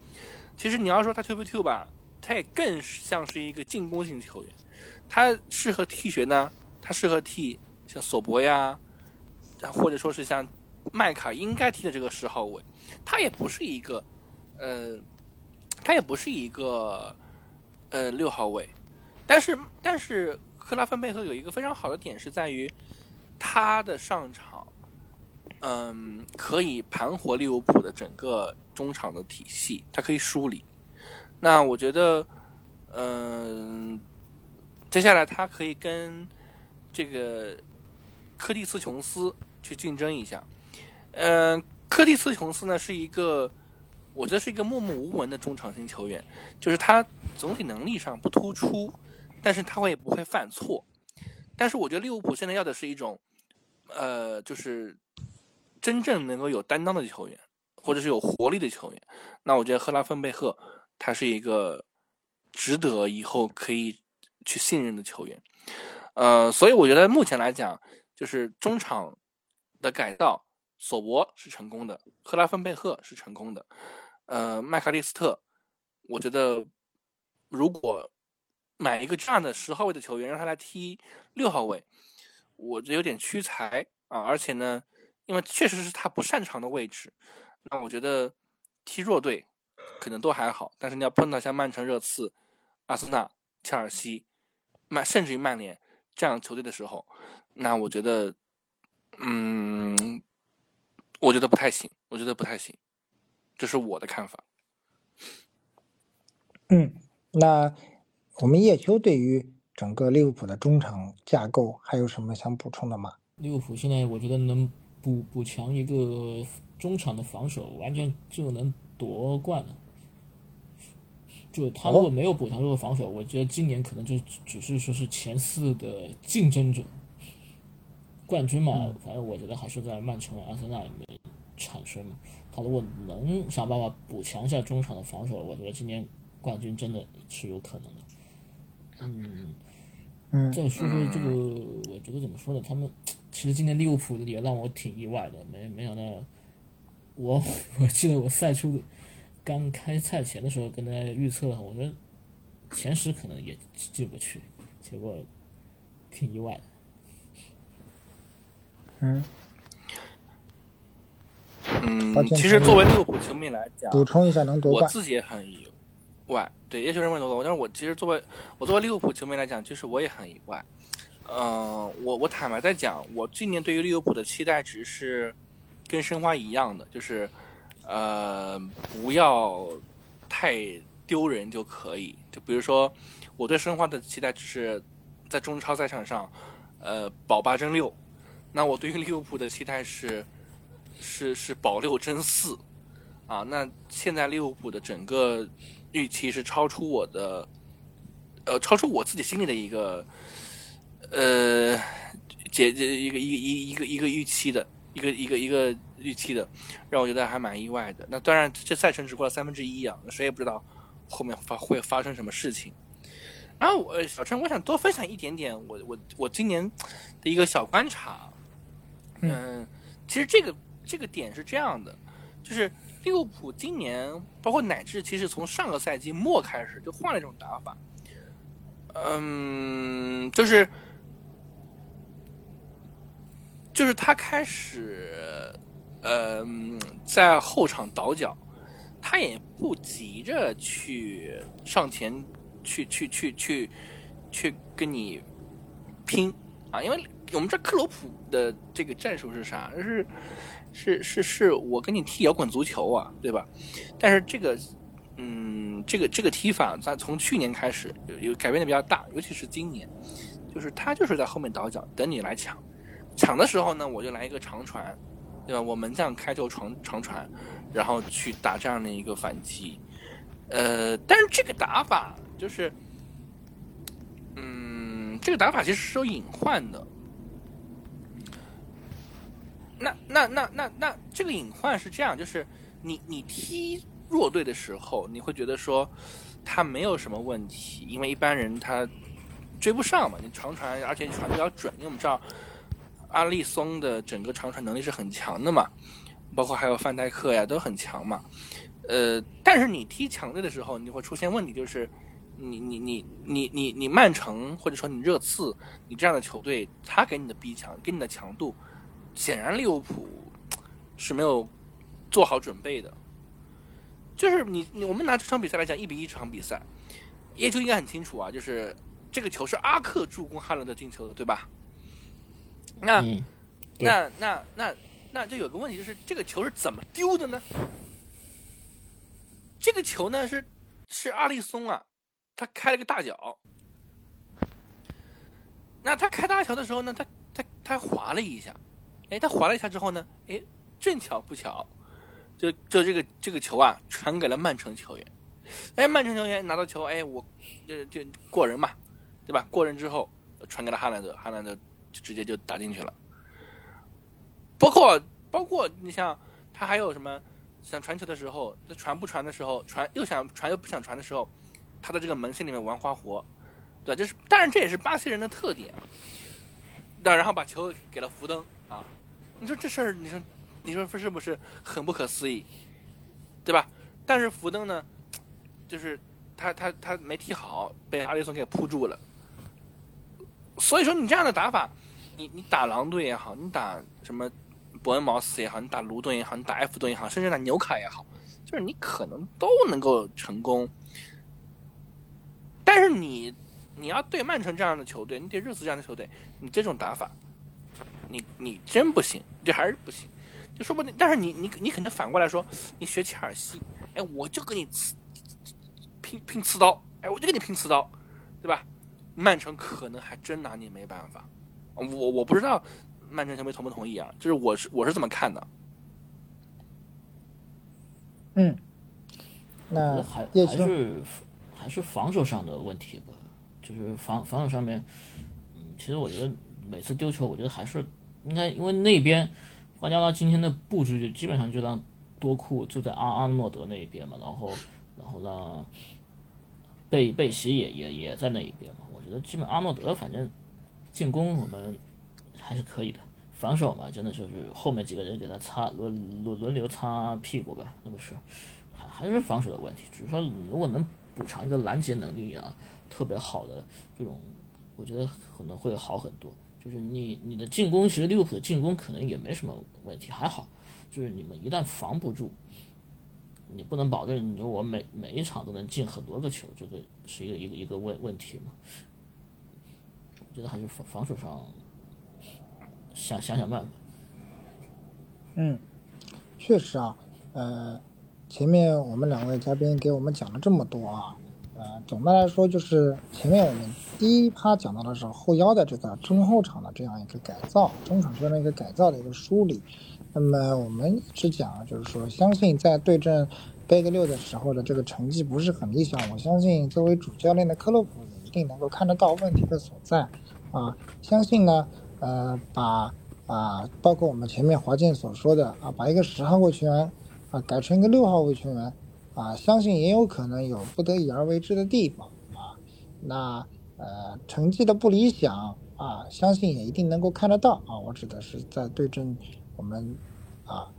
其实你要说他 two v two 吧，他也更像是一个进攻型球员。他适合踢谁呢？他适合踢像索博呀。或者说是像麦卡应该踢的这个十号位，他也不是一个，呃，他也不是一个，呃，六号位，但是但是克拉芬贝赫有一个非常好的点是在于他的上场，嗯，可以盘活利物浦的整个中场的体系，他可以梳理。那我觉得，嗯，接下来他可以跟这个柯蒂斯琼斯。去竞争一下，嗯，柯蒂斯琼斯呢是一个，我觉得是一个默默无闻的中场型球员，就是他总体能力上不突出，但是他会不会犯错，但是我觉得利物浦现在要的是一种，呃，就是真正能够有担当的球员，或者是有活力的球员，那我觉得赫拉芬贝赫他是一个值得以后可以去信任的球员，呃，所以我觉得目前来讲，就是中场。的改造索博是成功的，赫拉芬贝赫是成功的，呃，麦卡利斯特，我觉得如果买一个这样的十号位的球员，让他来踢六号位，我觉得有点屈才啊，而且呢，因为确实是他不擅长的位置，那我觉得踢弱队可能都还好，但是你要碰到像曼城、热刺、阿森纳、切尔西、曼甚至于曼联这样球队的时候，那我觉得，嗯。我觉得不太行，我觉得不太行，这是我的看法。嗯，那我们叶秋对于整个利物浦的中场架构还有什么想补充的吗？利物浦现在我觉得能补补强一个中场的防守，完全就能夺冠了。就他如果没有补强这个防守，我觉得今年可能就只是说是前四的竞争者。冠军嘛，反正我觉得还是在曼城、阿森纳里面产生。他如果能想办法补强一下中场的防守，我觉得今年冠军真的是有可能的。嗯嗯，再说说这个，我觉得怎么说呢？他们 其实今年利物浦也让我挺意外的，没没想到。我 我记得我赛初刚开赛前的时候跟大家预测，我觉得前十可能也进不去，结果挺意外的。嗯，嗯，其实作为利物浦球迷来讲，补充一下能夺冠，我自己也很意外。对，也许认为夺冠，但是我其实作为我作为利物浦球迷来讲，其实我也很意外。嗯，我我坦白在讲，我今年对于利物浦的期待值是跟申花一样的，就是呃不要太丢人就可以。就比如说，我对申花的期待值是在中超赛场上，呃保八争六。那我对于利物浦的期待是，是是保六争四，啊，那现在利物浦的整个预期是超出我的，呃，超出我自己心里的一个，呃，解解一个一一一个一个预期的一个一个一个预期的，让我觉得还蛮意外的。那当然，这赛程只过了三分之一啊，谁也不知道后面发会发生什么事情。然后我小陈，我想多分享一点点我我我今年的一个小观察。嗯，其实这个这个点是这样的，就是利物浦今年，包括乃至其实从上个赛季末开始就换了一种打法，嗯，就是就是他开始，呃，在后场倒脚，他也不急着去上前去去去去去跟你拼啊，因为。我们这克洛普的这个战术是啥？是是是是我跟你踢摇滚足球啊，对吧？但是这个，嗯，这个这个踢法在从去年开始有改变的比较大，尤其是今年，就是他就是在后面倒脚等你来抢，抢的时候呢，我就来一个长传，对吧？我门将开球长长传，然后去打这样的一个反击。呃，但是这个打法就是，嗯，这个打法其实是有隐患的。那那那那那这个隐患是这样，就是你你踢弱队的时候，你会觉得说他没有什么问题，因为一般人他追不上嘛。你长传，而且你传的比较准，因为我们知道阿利松的整个长传能力是很强的嘛，包括还有范戴克呀都很强嘛。呃，但是你踢强队的时候，你会出现问题，就是你你你你你你曼城或者说你热刺，你这样的球队，他给你的逼抢，给你的强度。显然利物浦是没有做好准备的，就是你你我们拿这场比赛来讲，一比一这场比赛，叶秋应该很清楚啊，就是这个球是阿克助攻哈兰德进球的，对吧？那那那那那就有个问题，就是这个球是怎么丢的呢？这个球呢是是阿利松啊，他开了个大脚，那他开大脚的时候呢，他他他滑了一下。哎，他滑了一下之后呢？哎，正巧不巧，就就这个这个球啊，传给了曼城球员。哎，曼城球员拿到球，哎，我就就过人嘛，对吧？过人之后传给了哈兰德，哈兰德就直接就打进去了。包括包括你像他还有什么想传球的时候，那传不传的时候，传又想传又不想传的时候，他在这个门线里面玩花活，对，就是当然这也是巴西人的特点。那然后把球给了福登啊。你说这事儿，你说你说是不是很不可思议，对吧？但是福登呢，就是他他他没踢好，被阿里松给扑住了。所以说你这样的打法，你你打狼队也好，你打什么伯恩茅斯也好，你打卢顿也好，你打埃弗顿也好，甚至打纽卡也好，就是你可能都能够成功。但是你你要对曼城这样的球队，你对热刺这样的球队，你这种打法，你你真不行，这还是不行。就说不定，但是你你你可能反过来说，你学切尔西，哎，我就跟你刺拼拼刺刀，哎，我就跟你拼刺刀，对吧？曼城可能还真拿你没办法。我我不知道曼城球迷同不同意啊？就是我是我是这么看的。嗯，那还还是还是防守上的问题吧，就是防防守上面，嗯，其实我觉得每次丢球，我觉得还是应该，因为那边瓜迪奥拉今天的布置就基本上就让多库就在阿阿诺德那一边嘛，然后然后让贝贝西也也也在那一边嘛，我觉得基本阿诺德反正进攻我们还是可以的，防守嘛，真的就是后面几个人给他擦轮轮轮流擦屁股吧，那不是。还还是防守的问题，只是说如果能补偿一个拦截能力啊特别好的这种，我觉得可能会好很多。就是你你的进攻，其实利物浦的进攻可能也没什么问题，还好。就是你们一旦防不住，你不能保证你说我每每一场都能进很多个球，这个是一个一个一个问问题嘛。我觉得还是防防守上想想想办法。嗯，确实啊，呃。前面我们两位嘉宾给我们讲了这么多啊，呃，总的来说就是前面我们第一趴讲到的是后腰的这个中后场的这样一个改造，中场球员的一个改造的一个梳理。那么我们一直讲，就是说相信在对阵贝格六的时候的这个成绩不是很理想，我相信作为主教练的克洛普也一定能够看得到问题的所在啊。相信呢，呃，把啊，包括我们前面华健所说的啊，把一个十号位球员。啊，改成一个六号位球员，啊，相信也有可能有不得已而为之的地方啊。那呃，成绩的不理想啊，相信也一定能够看得到啊。我指的是在对阵我们啊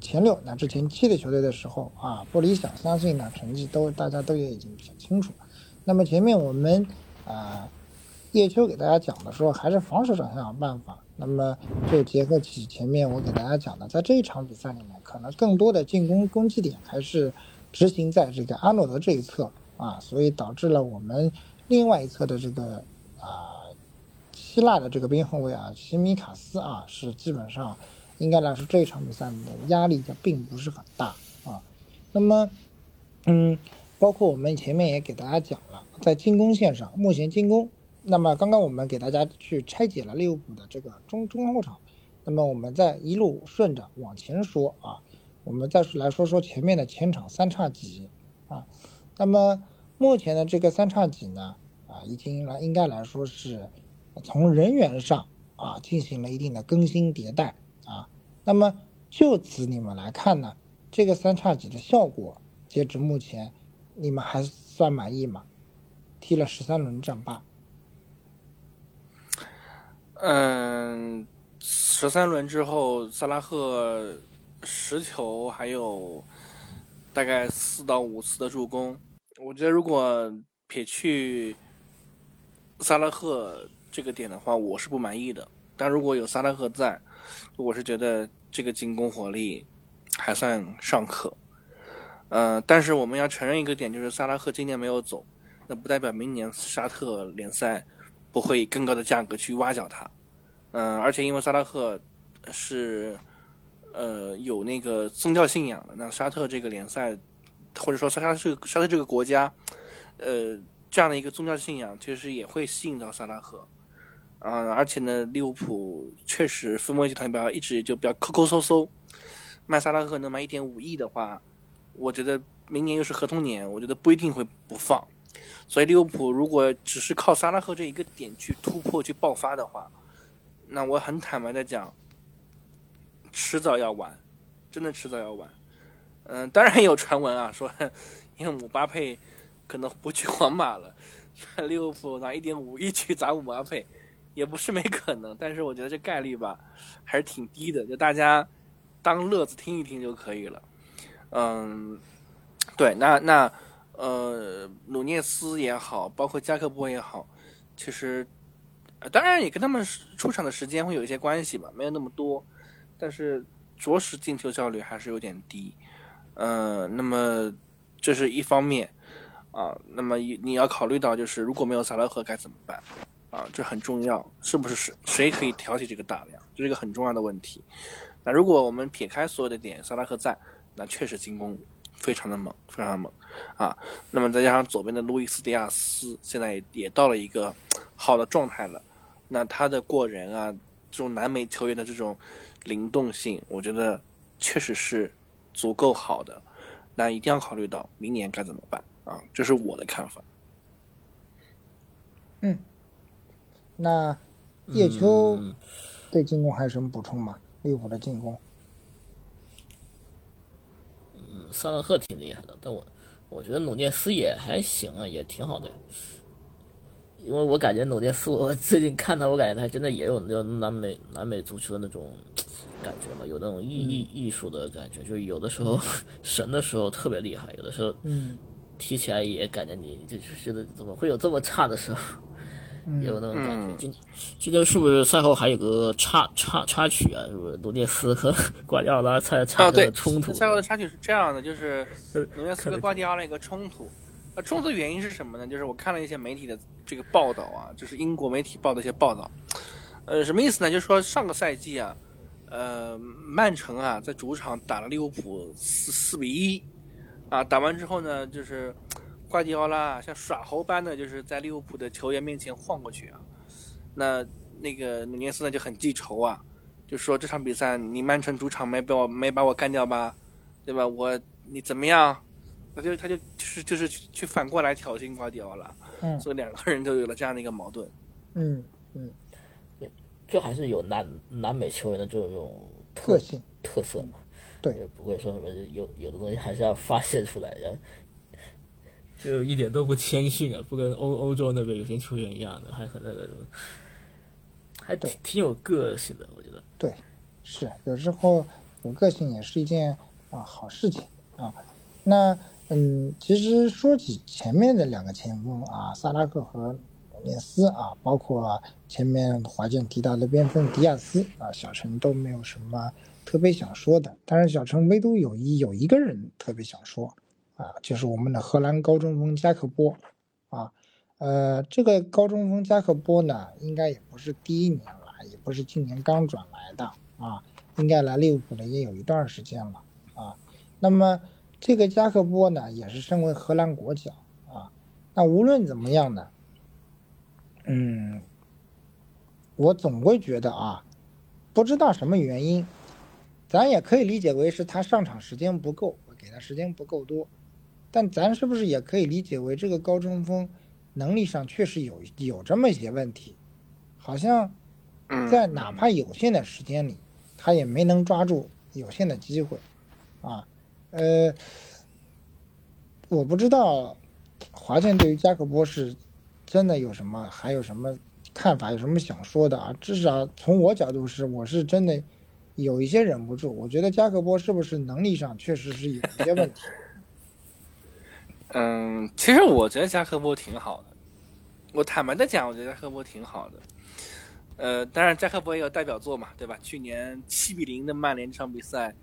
前六乃至前七的球队的时候啊，不理想，相信呢成绩都大家都也已经比较清楚。那么前面我们啊叶秋给大家讲的时候，还是防守上想想办法。那么就结合起前面我给大家讲的，在这一场比赛里面，可能更多的进攻攻击点还是执行在这个阿诺德这一侧啊，所以导致了我们另外一侧的这个啊希腊的这个边后卫啊西米卡斯啊是基本上应该来说这一场比赛的压力的并不是很大啊。那么嗯，包括我们前面也给大家讲了，在进攻线上，目前进攻。那么刚刚我们给大家去拆解了利物浦的这个中中后场，那么我们再一路顺着往前说啊，我们再来说说前面的前场三叉戟啊，那么目前的这个三叉戟呢啊，已经来应该来说是从人员上啊进行了一定的更新迭代啊，那么就此你们来看呢，这个三叉戟的效果，截止目前你们还算满意吗？踢了十三轮战罢。嗯，十三轮之后，萨拉赫十球，还有大概四到五次的助攻。我觉得如果撇去萨拉赫这个点的话，我是不满意的。但如果有萨拉赫在，我是觉得这个进攻火力还算尚可。嗯，但是我们要承认一个点，就是萨拉赫今年没有走，那不代表明年沙特联赛。不会以更高的价格去挖角他，嗯，而且因为萨拉赫是呃有那个宗教信仰的，那沙特这个联赛或者说沙沙这个沙特这个国家，呃这样的一个宗教信仰，其实也会吸引到萨拉赫，啊，而且呢，利物浦确实分摩集团比较一直就比较抠抠搜搜，卖萨拉赫能卖一点五亿的话，我觉得明年又是合同年，我觉得不一定会不放。所以利物浦如果只是靠萨拉赫这一个点去突破、去爆发的话，那我很坦白的讲，迟早要完，真的迟早要完。嗯，当然有传闻啊，说 因为姆巴佩可能不去皇马了，利物浦拿一点五亿去砸姆巴佩，也不是没可能。但是我觉得这概率吧，还是挺低的。就大家当乐子听一听就可以了。嗯，对，那那呃，努涅斯也好，包括加克波也好，其实当然也跟他们出场的时间会有一些关系吧，没有那么多，但是着实进球效率还是有点低。嗯，那么这是一方面啊，那么你要考虑到就是如果没有萨拉赫该怎么办？啊，这很重要，是不是谁谁可以挑起这个大梁，这是一个很重要的问题。那如果我们撇开所有的点，萨拉赫在，那确实进攻非常的猛，非常的猛啊。那么再加上左边的路易斯迪亚斯现在也到了一个好的状态了，那他的过人啊，这种南美球员的这种灵动性，我觉得确实是足够好的。那一定要考虑到明年该怎么办啊，这是我的看法。嗯。那叶秋对进攻还有什么补充吗？利物浦的进攻，嗯，萨拉赫挺厉害的，但我我觉得努涅斯也还行啊，也挺好的。因为我感觉努涅斯，我最近看他，我感觉他真的也有那种南美南美足球的那种感觉嘛，有那种艺艺艺术的感觉，就是有的时候 神的时候特别厉害，有的时候嗯踢起来也感觉你就是觉得怎么会有这么差的时候。有那种感觉。今今天是不是赛后还有个插插插曲啊？是不是罗涅斯和 瓜迪奥拉在插的冲突？赛后的插曲是这样的，就是罗涅斯和瓜迪奥拉一个冲突。那冲突原因是什么呢？就是我看了一些媒体的这个报道啊，就是英国媒体报的一些报道。呃，什么意思呢？就是说上个赛季啊，呃，曼城啊在主场打了利物浦四四比一啊，打完之后呢，就是。瓜迪奥拉像耍猴般的，就是在利物浦的球员面前晃过去啊。那那个努涅斯呢就很记仇啊，就说这场比赛你曼城主场没把我没把我干掉吧，对吧？我你怎么样？他就他就就是就是去反过来挑衅瓜迪奥拉，嗯，所以两个人就有了这样的一个矛盾。嗯嗯，这还是有南南美球员的这种特性特色嘛？对，不会说什么有有的东西还是要发泄出来的。就一点都不谦逊啊，不跟欧欧洲那边有些球员一样的，还很那个，还挺挺有个性的，我觉得。对，是有时候有个性也是一件啊好事情啊。那嗯，其实说起前面的两个前锋啊，萨拉赫和努涅斯啊，包括前面华健提到的边锋迪亚斯啊，小陈都没有什么特别想说的。但是小陈唯独有一有一个人特别想说。啊，就是我们的荷兰高中锋加克波，啊，呃，这个高中锋加克波呢，应该也不是第一年来，也不是今年刚转来的啊，应该来利物浦的也有一段时间了啊。那么这个加克波呢，也是身为荷兰国脚啊。那无论怎么样呢，嗯，我总会觉得啊，不知道什么原因，咱也可以理解为是他上场时间不够，给他时间不够多。但咱是不是也可以理解为这个高中锋能力上确实有有这么一些问题？好像在哪怕有限的时间里，他也没能抓住有限的机会啊。呃，我不知道华健对于加克波是真的有什么还有什么看法，有什么想说的啊？至少从我角度是，我是真的有一些忍不住。我觉得加克波是不是能力上确实是有一些问题？嗯，其实我觉得加克波挺好的。我坦白的讲，我觉得加克波挺好的。呃，当然加克波也有代表作嘛，对吧？去年七比零的曼联这场比赛，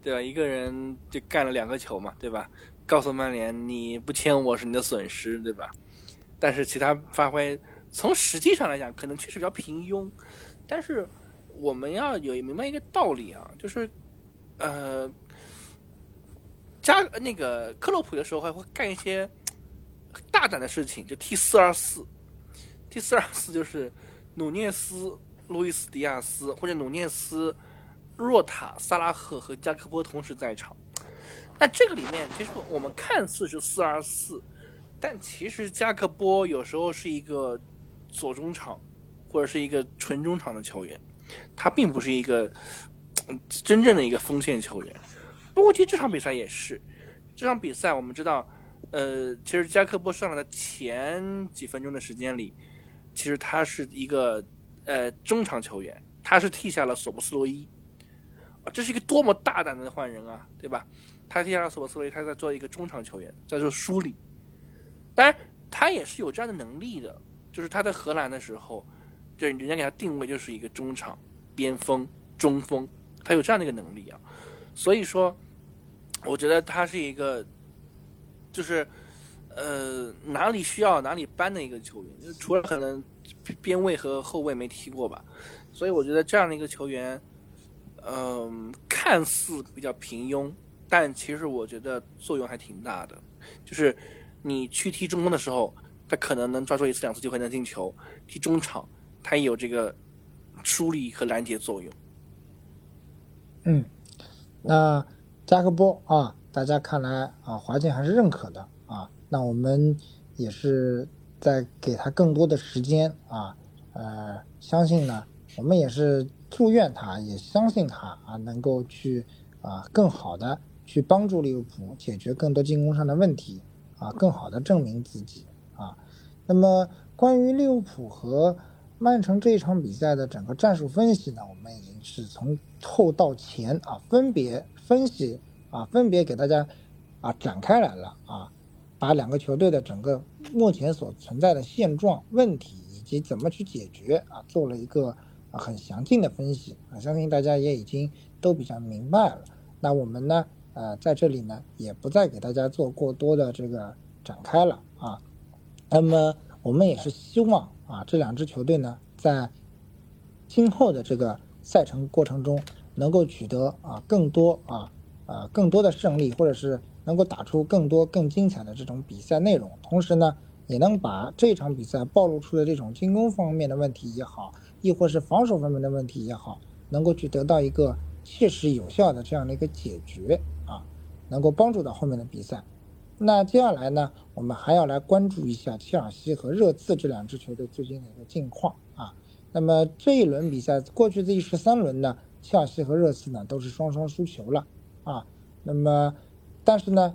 对吧？一个人就干了两个球嘛，对吧？告诉曼联你不签我是你的损失，对吧？但是其他发挥，从实际上来讲，可能确实比较平庸。但是我们要有明白一个道理啊，就是，呃。加那个克洛普的时候还会干一些大胆的事情，就 T 四二四，T 四二四就是努涅斯、路易斯迪亚斯或者努涅斯、若塔、萨拉赫和加科波同时在场。那这个里面其实我们看似是四二四，但其实加克波有时候是一个左中场或者是一个纯中场的球员，他并不是一个真正的一个锋线球员。不过，其实这场比赛也是，这场比赛我们知道，呃，其实加克波上来的前几分钟的时间里，其实他是一个呃中场球员，他是替下了索布斯洛伊，这是一个多么大胆的换人啊，对吧？他替下了索博斯维，他在做一个中场球员，在做梳理。当然，他也是有这样的能力的，就是他在荷兰的时候，就人家给他定位就是一个中场、边锋、中锋，他有这样的一个能力啊。所以说，我觉得他是一个，就是呃哪里需要哪里搬的一个球员，就是除了可能边卫和后卫没踢过吧。所以我觉得这样的一个球员，嗯，看似比较平庸。但其实我觉得作用还挺大的，就是你去踢中锋的时候，他可能能抓住一次两次机会能进球；踢中场，他也有这个梳理和拦截作用。嗯，那加个波啊，大家看来啊，华健还是认可的啊。那我们也是在给他更多的时间啊，呃，相信呢，我们也是祝愿他，也相信他啊，能够去啊更好的。去帮助利物浦解决更多进攻上的问题，啊，更好的证明自己啊。那么关于利物浦和曼城这一场比赛的整个战术分析呢，我们已经是从后到前啊，分别分析啊，分别给大家啊展开来了啊，把两个球队的整个目前所存在的现状、问题以及怎么去解决啊，做了一个很详尽的分析啊，相信大家也已经都比较明白了。那我们呢？呃，在这里呢，也不再给大家做过多的这个展开了啊。那么我们也是希望啊，这两支球队呢，在今后的这个赛程过程中，能够取得啊更多啊呃更多的胜利，或者是能够打出更多更精彩的这种比赛内容。同时呢，也能把这场比赛暴露出的这种进攻方面的问题也好，亦或是防守方面的问题也好，能够去得到一个切实有效的这样的一个解决。能够帮助到后面的比赛。那接下来呢，我们还要来关注一下切尔西和热刺这两支球队最近的一个近况啊。那么这一轮比赛，过去的一十三轮呢，切尔西和热刺呢都是双双输球了啊。那么，但是呢，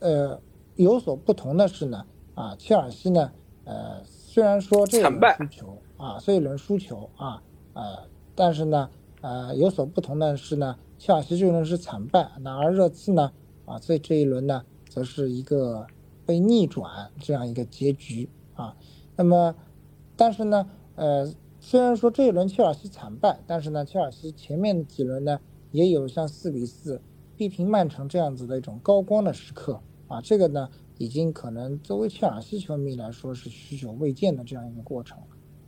呃，有所不同的是呢，啊，切尔西呢，呃，虽然说这一轮输球啊，这一轮输球啊，呃，但是呢，呃，有所不同的是呢，切尔西这一轮是惨败，那而热刺呢？啊，所以这一轮呢，则是一个被逆转这样一个结局啊。那么，但是呢，呃，虽然说这一轮切尔西惨败，但是呢，切尔西前面几轮呢，也有像四比四逼平曼城这样子的一种高光的时刻啊。这个呢，已经可能作为切尔西球迷来说是许久未见的这样一个过程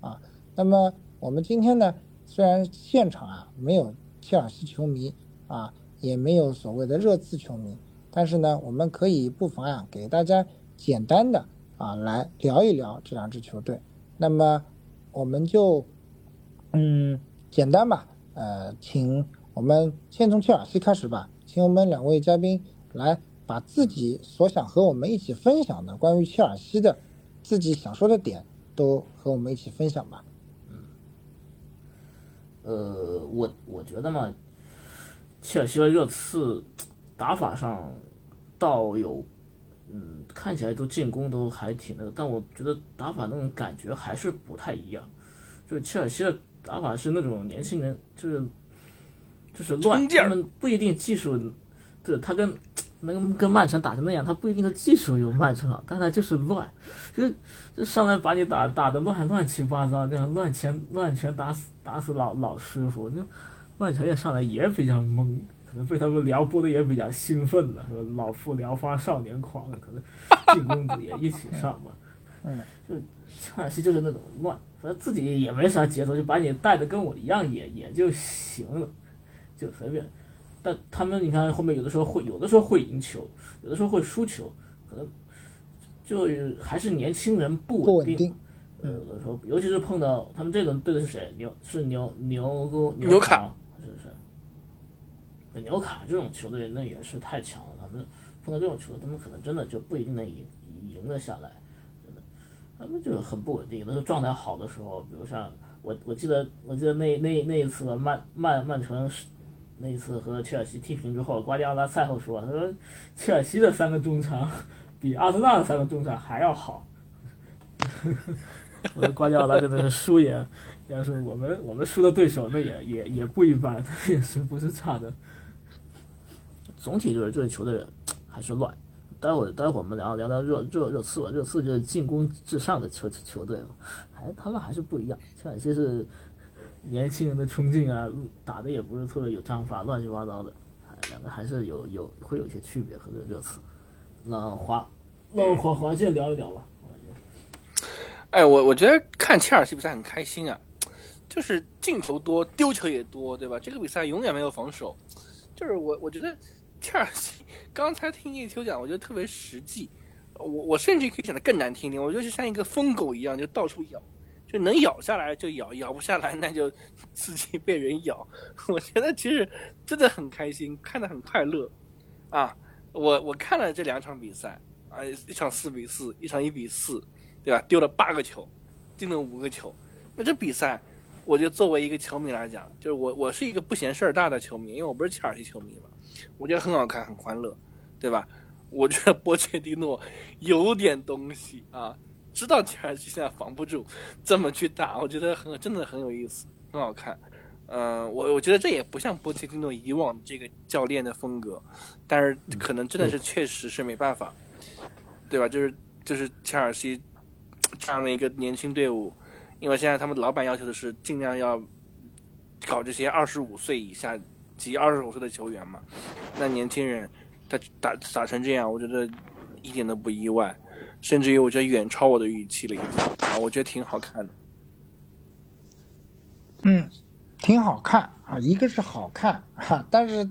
啊。那么我们今天呢，虽然现场啊没有切尔西球迷啊，也没有所谓的热刺球迷。但是呢，我们可以不妨呀，给大家简单的啊来聊一聊这两支球队。那么，我们就嗯简单吧，呃，请我们先从切尔西开始吧，请我们两位嘉宾来把自己所想和我们一起分享的关于切尔西的自己想说的点都和我们一起分享吧。嗯，呃，我我觉得嘛，切尔西和热刺打法上。倒有，嗯，看起来都进攻都还挺那个，但我觉得打法那种感觉还是不太一样。就是切尔西的打法是那种年轻人，就是就是乱，他们不一定技术，对他跟能跟曼城打成那样，他不一定的技术有曼城好，但他就是乱，就就上来把你打打的乱乱七八糟，那样乱拳乱拳打死打死老老师傅，那曼城也上来也比较懵。可能被他们撩拨的也比较兴奋了，说 老夫聊发少年狂，可能进攻组也一起上嘛。嗯，就切尔西就是那种乱，反正自己也没啥节奏，就把你带的跟我一样也也就行了，就随便。但他们你看后面有的时候会有的时候会赢球，有的时候会输球，可能就还是年轻人不稳定。呃，有的时候尤其是碰到他们这轮对的是谁？牛是牛牛牛卡。纽卡这种球队那也是太强了，他们碰到这种球队，他们可能真的就不一定能赢赢得下来，真的，他们就很不稳定。有的时候状态好的时候，比如像我我记得我记得那那那一次曼曼曼城是那一次和切尔西踢平之后，瓜迪奥拉赛后说，他说切尔西的三个中场比阿森纳的三个中场还要好，我的瓜迪奥拉真的是输也，要是我们我们输的对手那也也也不一般，也是不是差的。总体就是这个球队还是乱。待会待会我们聊聊聊热热热刺吧，热刺就是进攻至上的球球队嘛，还他们还是不一样。切尔西是年轻人的冲劲啊，打的也不是特别有章法，乱七八糟的，两个还是有有会有一些区别和热热刺。那华那华华健聊一聊吧。哎，我我觉得看切尔西比赛很开心啊，就是进球多，丢球也多，对吧？这个比赛永远没有防守，就是我我觉得。切尔西刚才听叶秋讲，我觉得特别实际。我我甚至可以讲的更难听点，我觉得就像一个疯狗一样，就到处咬，就能咬下来就咬，咬不下来那就 自己被人咬。我觉得其实真的很开心，看得很快乐啊！我我看了这两场比赛啊，一场四比四，一场一比四，对吧？丢了八个球，进了五个球。那这比赛，我就作为一个球迷来讲，就是我我是一个不嫌事儿大的球迷，因为我不是切尔西球迷嘛。我觉得很好看，很欢乐，对吧？我觉得波切蒂诺有点东西啊，知道切尔西现在防不住，这么去打，我觉得很真的很有意思，很好看。嗯，我我觉得这也不像波切蒂诺以往这个教练的风格，但是可能真的是确实是没办法，对吧？就是就是切尔西这样的一个年轻队伍，因为现在他们老板要求的是尽量要搞这些二十五岁以下。及二十五岁的球员嘛，那年轻人他打打成这样，我觉得一点都不意外，甚至于我觉得远超我的预期了啊，我觉得挺好看的。嗯，挺好看啊，一个是好看哈，但是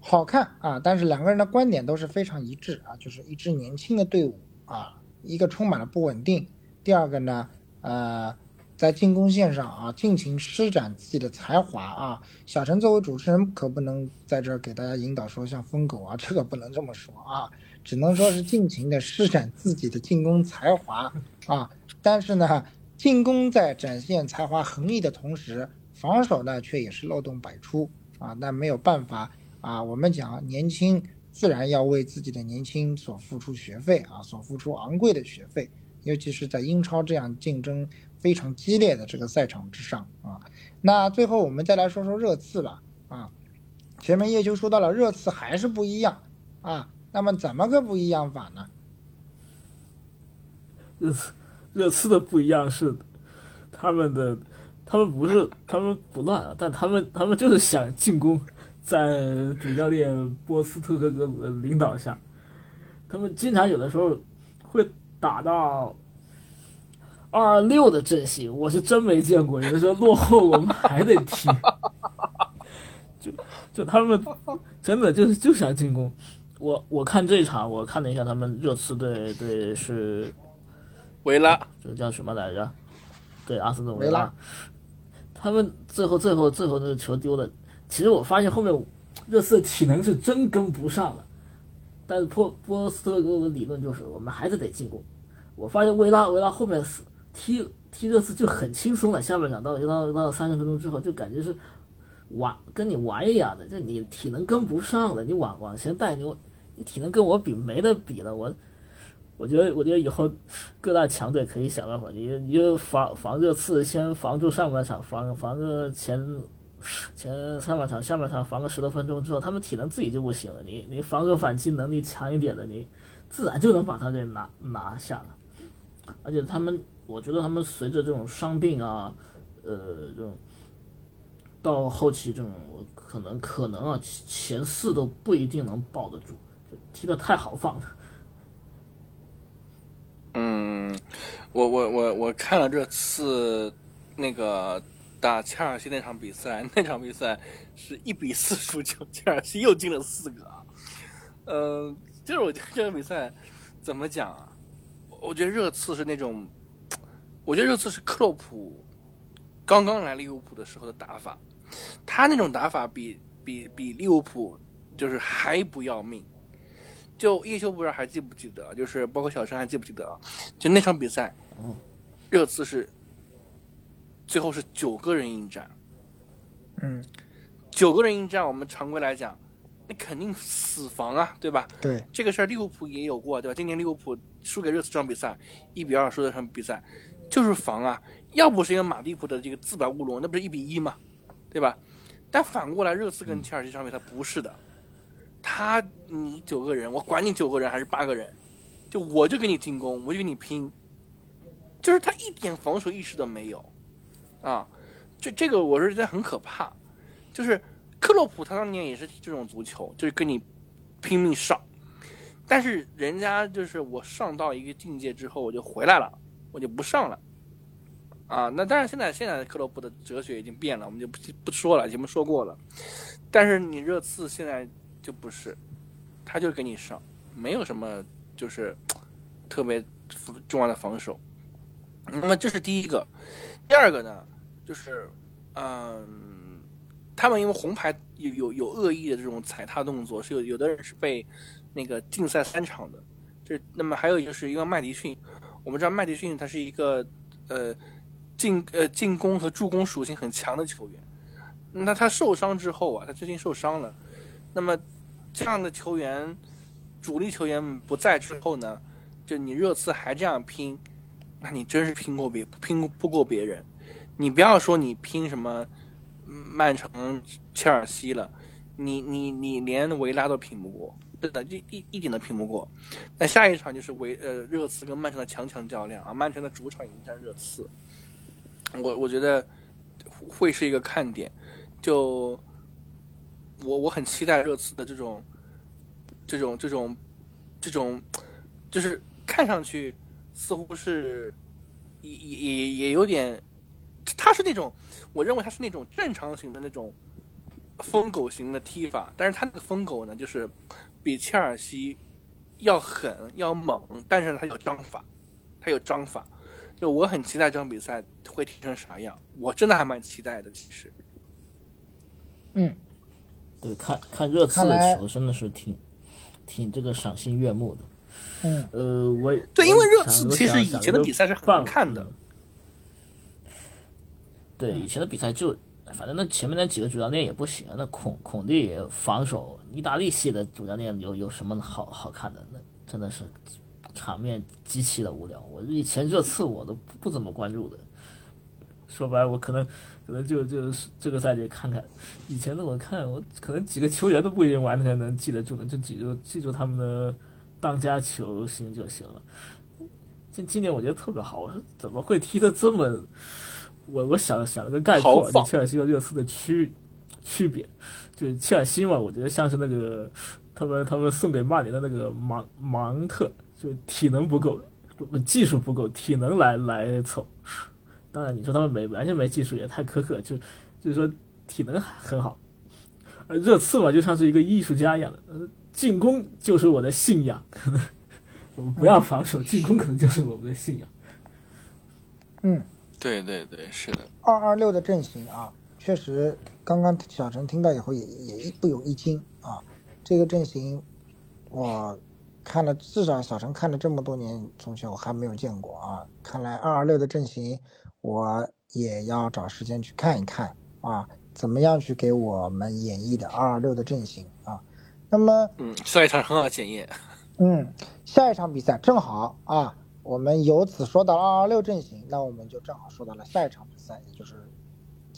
好看啊，但是两个人的观点都是非常一致啊，就是一支年轻的队伍啊，一个充满了不稳定，第二个呢，呃。在进攻线上啊，尽情施展自己的才华啊！小陈作为主持人，可不能在这儿给大家引导说像疯狗啊，这个不能这么说啊，只能说是尽情的施展自己的进攻才华啊。但是呢，进攻在展现才华横溢的同时，防守呢却也是漏洞百出啊。那没有办法啊，我们讲年轻，自然要为自己的年轻所付出学费啊，所付出昂贵的学费，尤其是在英超这样竞争。非常激烈的这个赛场之上啊，那最后我们再来说说热刺吧啊，前面叶秋说到了热刺还是不一样啊，那么怎么个不一样法呢？热刺热刺的不一样是他们的，他们不是他们不乱啊，但他们他们就是想进攻，在主教练波斯特克的领导下，他们经常有的时候会打到。二六的阵型，我是真没见过。有的时候落后，我们还得踢，就就他们真的就是就想进攻。我我看这场，我看了一下他们热刺队队是维拉，这叫什么来着？对，阿斯顿维拉。他们最后最后最后那个球丢了。其实我发现后面热刺的体能是真跟不上了。但是波波斯特给我的理论就是，我们还是得进攻。我发现维拉维拉后面是。踢踢热刺就很轻松了，下半场到到到三十分钟之后，就感觉是玩跟你玩一样的，就你体能跟不上了，你往往前带你，你体能跟我比没得比了。我我觉得我觉得以后各大强队可以想办法，你你就防防热刺，先防住上半场，防防个前前上半场，下半场防个十多分钟之后，他们体能自己就不行了。你你防个反击能力强一点的，你自然就能把他给拿拿下了，而且他们。我觉得他们随着这种伤病啊，呃，这种到后期这种可能可能啊前四都不一定能保得住，踢得太豪放了。嗯，我我我我看了这次那个打切尔西那场比赛，那场比赛是一比四输球，切尔西又进了四个啊。嗯，就是我觉得这个比赛怎么讲啊？我觉得热刺是那种。我觉得热刺是克洛普刚刚来利物浦的时候的打法，他那种打法比比比利物浦就是还不要命。就叶修不知道还记不记得，就是包括小陈还记不记得，就那场比赛，热刺是最后是九个人应战，嗯，九个人应战，我们常规来讲，那肯定死防啊，对吧？对，这个事儿利物浦也有过，对吧？今年利物浦输给热刺这场比赛，一比二输的这场比赛。就是防啊，要不是因为马蒂普的这个自摆乌龙，那不是一比一吗？对吧？但反过来，热刺跟切尔西上面他不是的，他你九个人，我管你九个人还是八个人，就我就给你进攻，我就给你拼，就是他一点防守意识都没有，啊，这这个我是觉得很可怕，就是克洛普他当年也是这种足球，就是跟你拼命上，但是人家就是我上到一个境界之后我就回来了，我就不上了。啊，那当然，现在现在克洛普的哲学已经变了，我们就不不说了，前面说过了。但是你热刺现在就不是，他就给你上，没有什么就是特别重要的防守。那么这是第一个，第二个呢，就是嗯，他们因为红牌有有有恶意的这种踩踏动作，是有有的人是被那个禁赛三场的。这那么还有就是因为麦迪逊，我们知道麦迪逊他是一个呃。进呃进攻和助攻属性很强的球员，那他受伤之后啊，他最近受伤了，那么这样的球员，主力球员不在之后呢，就你热刺还这样拼，那你真是拼过别拼不过别人，你不要说你拼什么曼城、切尔西了，你你你连维拉都拼不过，真的一一一点都拼不过。那下一场就是维呃热刺跟曼城的强强较量啊，曼城的主场迎战热刺。我我觉得会是一个看点，就我我很期待热刺的这种这种这种这种，就是看上去似乎是也也也有点，他是那种我认为他是那种正常型的那种疯狗型的踢法，但是他那个疯狗呢，就是比切尔西要狠要猛，但是他有章法，他有章法。就我很期待这场比赛会踢成啥样，我真的还蛮期待的。其实，嗯，对，看看热刺的球真的是挺挺这个赏心悦目的。嗯，呃，我对，因为热刺其实以前的比赛是很好看的。对，以前的比赛就反正那前面那几个主教练也不行，那孔孔蒂防守，意大利系的主教练有有什么好好看的？那真的是。场面极其的无聊，我以前热刺我都不怎么关注的。说白了，我可能可能就就是这个赛季看看，以前的我看我可能几个球员都不一定完全能记得住的，就记住记住他们的当家球星就行了。今今年我觉得特别好，我说怎么会踢得这么？我我想想了个概括，就切尔西和热刺的区区别，就是切尔西嘛，我觉得像是那个他们他们送给曼联的那个芒芒特。就体能不够，技术不够，体能来来凑。当然，你说他们没完全没技术也太苛刻，就就是说体能很好。而，热刺嘛，就像是一个艺术家一样的，呃，进攻就是我的信仰。我们不要防守，进攻可能就是我们的信仰。嗯，对对对，是的。二二六的阵型啊，确实，刚刚小陈听到以后也也不有一惊啊。这个阵型，我。看了至少小陈看了这么多年足球还没有见过啊！看来二二六的阵型我也要找时间去看一看啊，怎么样去给我们演绎的二二六的阵型啊？那么嗯，下一场很好检验。嗯，下一场比赛正好啊，我们由此说到二二六阵型，那我们就正好说到了下一场比赛，也就是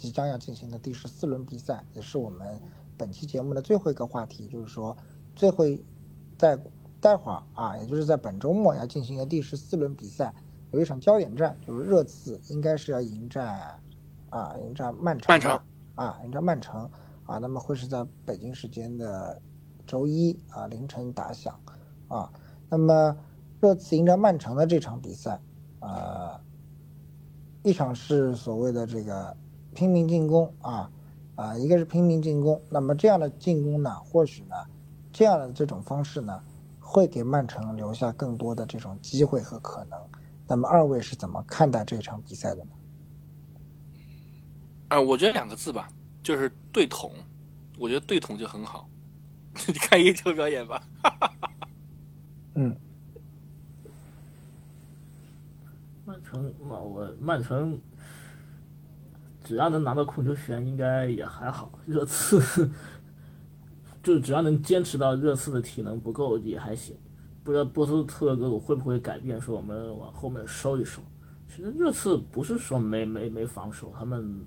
即将要进行的第十四轮比赛，也是我们本期节目的最后一个话题，就是说最后在。待会儿啊，也就是在本周末要进行的第十四轮比赛，有一场焦点战，就是热刺应该是要迎战啊，迎战曼城。曼城啊，迎战曼城啊，那么会是在北京时间的周一啊凌晨打响啊。那么热刺迎战曼城的这场比赛，呃，一场是所谓的这个拼命进攻啊啊，一个是拼命进攻。那么这样的进攻呢，或许呢，这样的这种方式呢。会给曼城留下更多的这种机会和可能。那么二位是怎么看待这场比赛的呢？啊，我觉得两个字吧，就是对捅。我觉得对捅就很好。你 看一球表演吧。嗯。曼城，我曼城只要能拿到控球权，应该也还好。热刺。就只要能坚持到热刺的体能不够也还行，不知道波斯特格鲁会不会改变，说我们往后面收一收，其实热刺不是说没没没防守，他们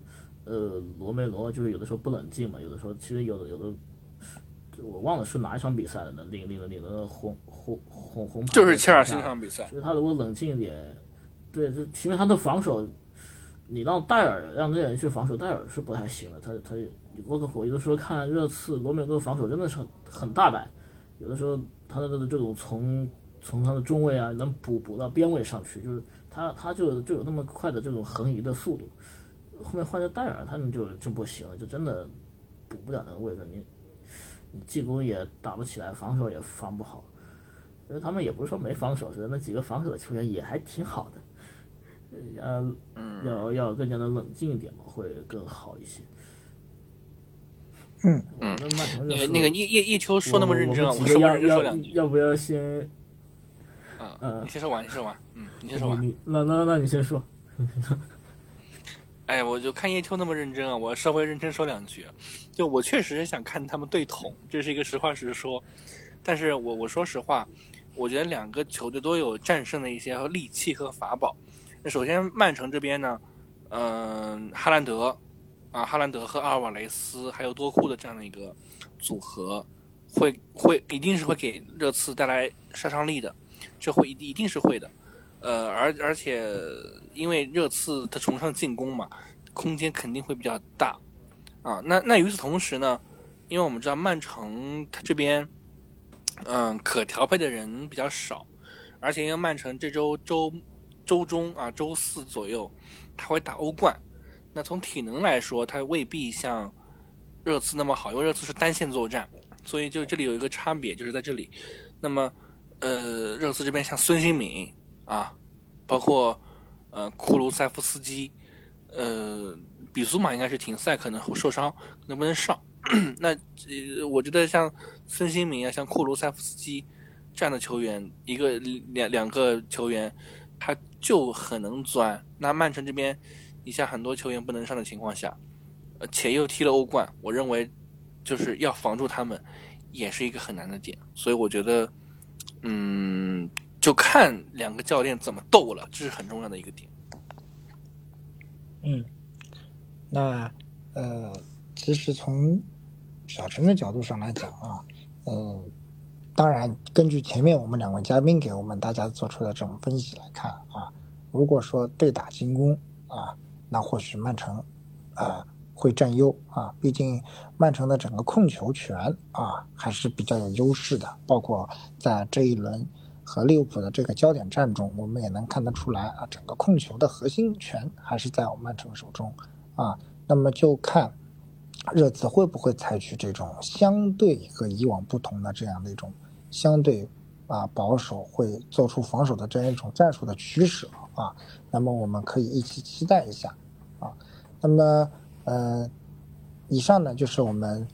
呃罗梅罗就是有的时候不冷静嘛，有的时候其实有的有的。我忘了是哪一场比赛了呢？领领了领了红红红红牌，就是切尔西那场比赛。所以他如果冷静一点，对，就其实他的防守，你让戴尔让那人去防守，戴尔是不太行的。他他沃克普有的时候看热刺罗梅罗防守真的是很很大胆，有的时候他的这种从从他的中位啊能补补到边位上去，就是他他就就有那么快的这种横移的速度。后面换成戴尔，他们就就不行了，就真的补不了那个位置。你。进攻也打不起来，防守也防不好，因为他们也不是说没防守，是那几个防守的球员也还挺好的，要要要更加的冷静一点嘛，会更好一些。嗯嗯，那个那个叶叶叶秋说那么认真，我说要要要不要先？嗯，你先说完，你说完，嗯，你先说完。那那那你先说。哎，我就看叶秋那么认真啊，我稍微认真说两句。就我确实想看他们对捅，这是一个实话实说。但是我我说实话，我觉得两个球队都有战胜的一些利器和法宝。那首先曼城这边呢，嗯，哈兰德啊，哈兰德和阿尔瓦雷斯还有多库的这样的一个组合，会会一定是会给热刺带来杀伤力的，这会一一定是会的。呃，而而且因为热刺他崇尚进攻嘛，空间肯定会比较大，啊，那那与此同时呢，因为我们知道曼城他这边，嗯，可调配的人比较少，而且因为曼城这周周周中啊周四左右，他会打欧冠，那从体能来说，他未必像热刺那么好，因为热刺是单线作战，所以就这里有一个差别，就是在这里，那么呃，热刺这边像孙兴敏。啊，包括呃库卢塞夫斯基，呃比苏马应该是停赛，可能受伤，能不能上？那呃我觉得像孙兴民啊，像库卢塞夫斯基这样的球员，一个两两个球员，他就很能钻。那曼城这边，你像很多球员不能上的情况下，呃且又踢了欧冠，我认为就是要防住他们，也是一个很难的点。所以我觉得，嗯。就看两个教练怎么斗了，这是很重要的一个点。嗯，那呃，其实从小陈的角度上来讲啊，嗯，当然根据前面我们两位嘉宾给我们大家做出的这种分析来看啊，如果说对打进攻啊，那或许曼城啊会占优啊，毕竟曼城的整个控球权啊还是比较有优势的，包括在这一轮。和利物浦的这个焦点战中，我们也能看得出来啊，整个控球的核心权还是在我们曼城手中啊。那么就看热刺会不会采取这种相对和以往不同的这样的一种相对啊保守，会做出防守的这样一种战术的取舍啊。那么我们可以一起期待一下啊。那么呃，以上呢就是我们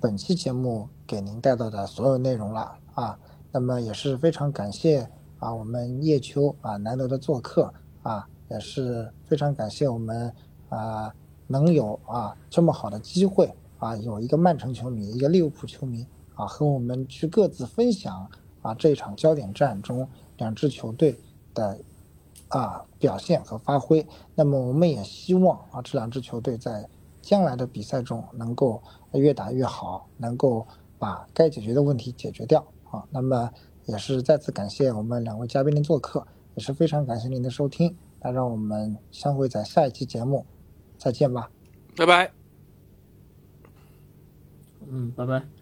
本期节目给您带到的所有内容了啊。那么也是非常感谢啊，我们叶秋啊难得的做客啊，也是非常感谢我们啊能有啊这么好的机会啊，有一个曼城球迷，一个利物浦球迷啊，和我们去各自分享啊这场焦点战中两支球队的啊表现和发挥。那么我们也希望啊这两支球队在将来的比赛中能够越打越好，能够把该解决的问题解决掉。啊，那么也是再次感谢我们两位嘉宾的做客，也是非常感谢您的收听。那让我们相会在下一期节目，再见吧，拜拜。嗯，拜拜。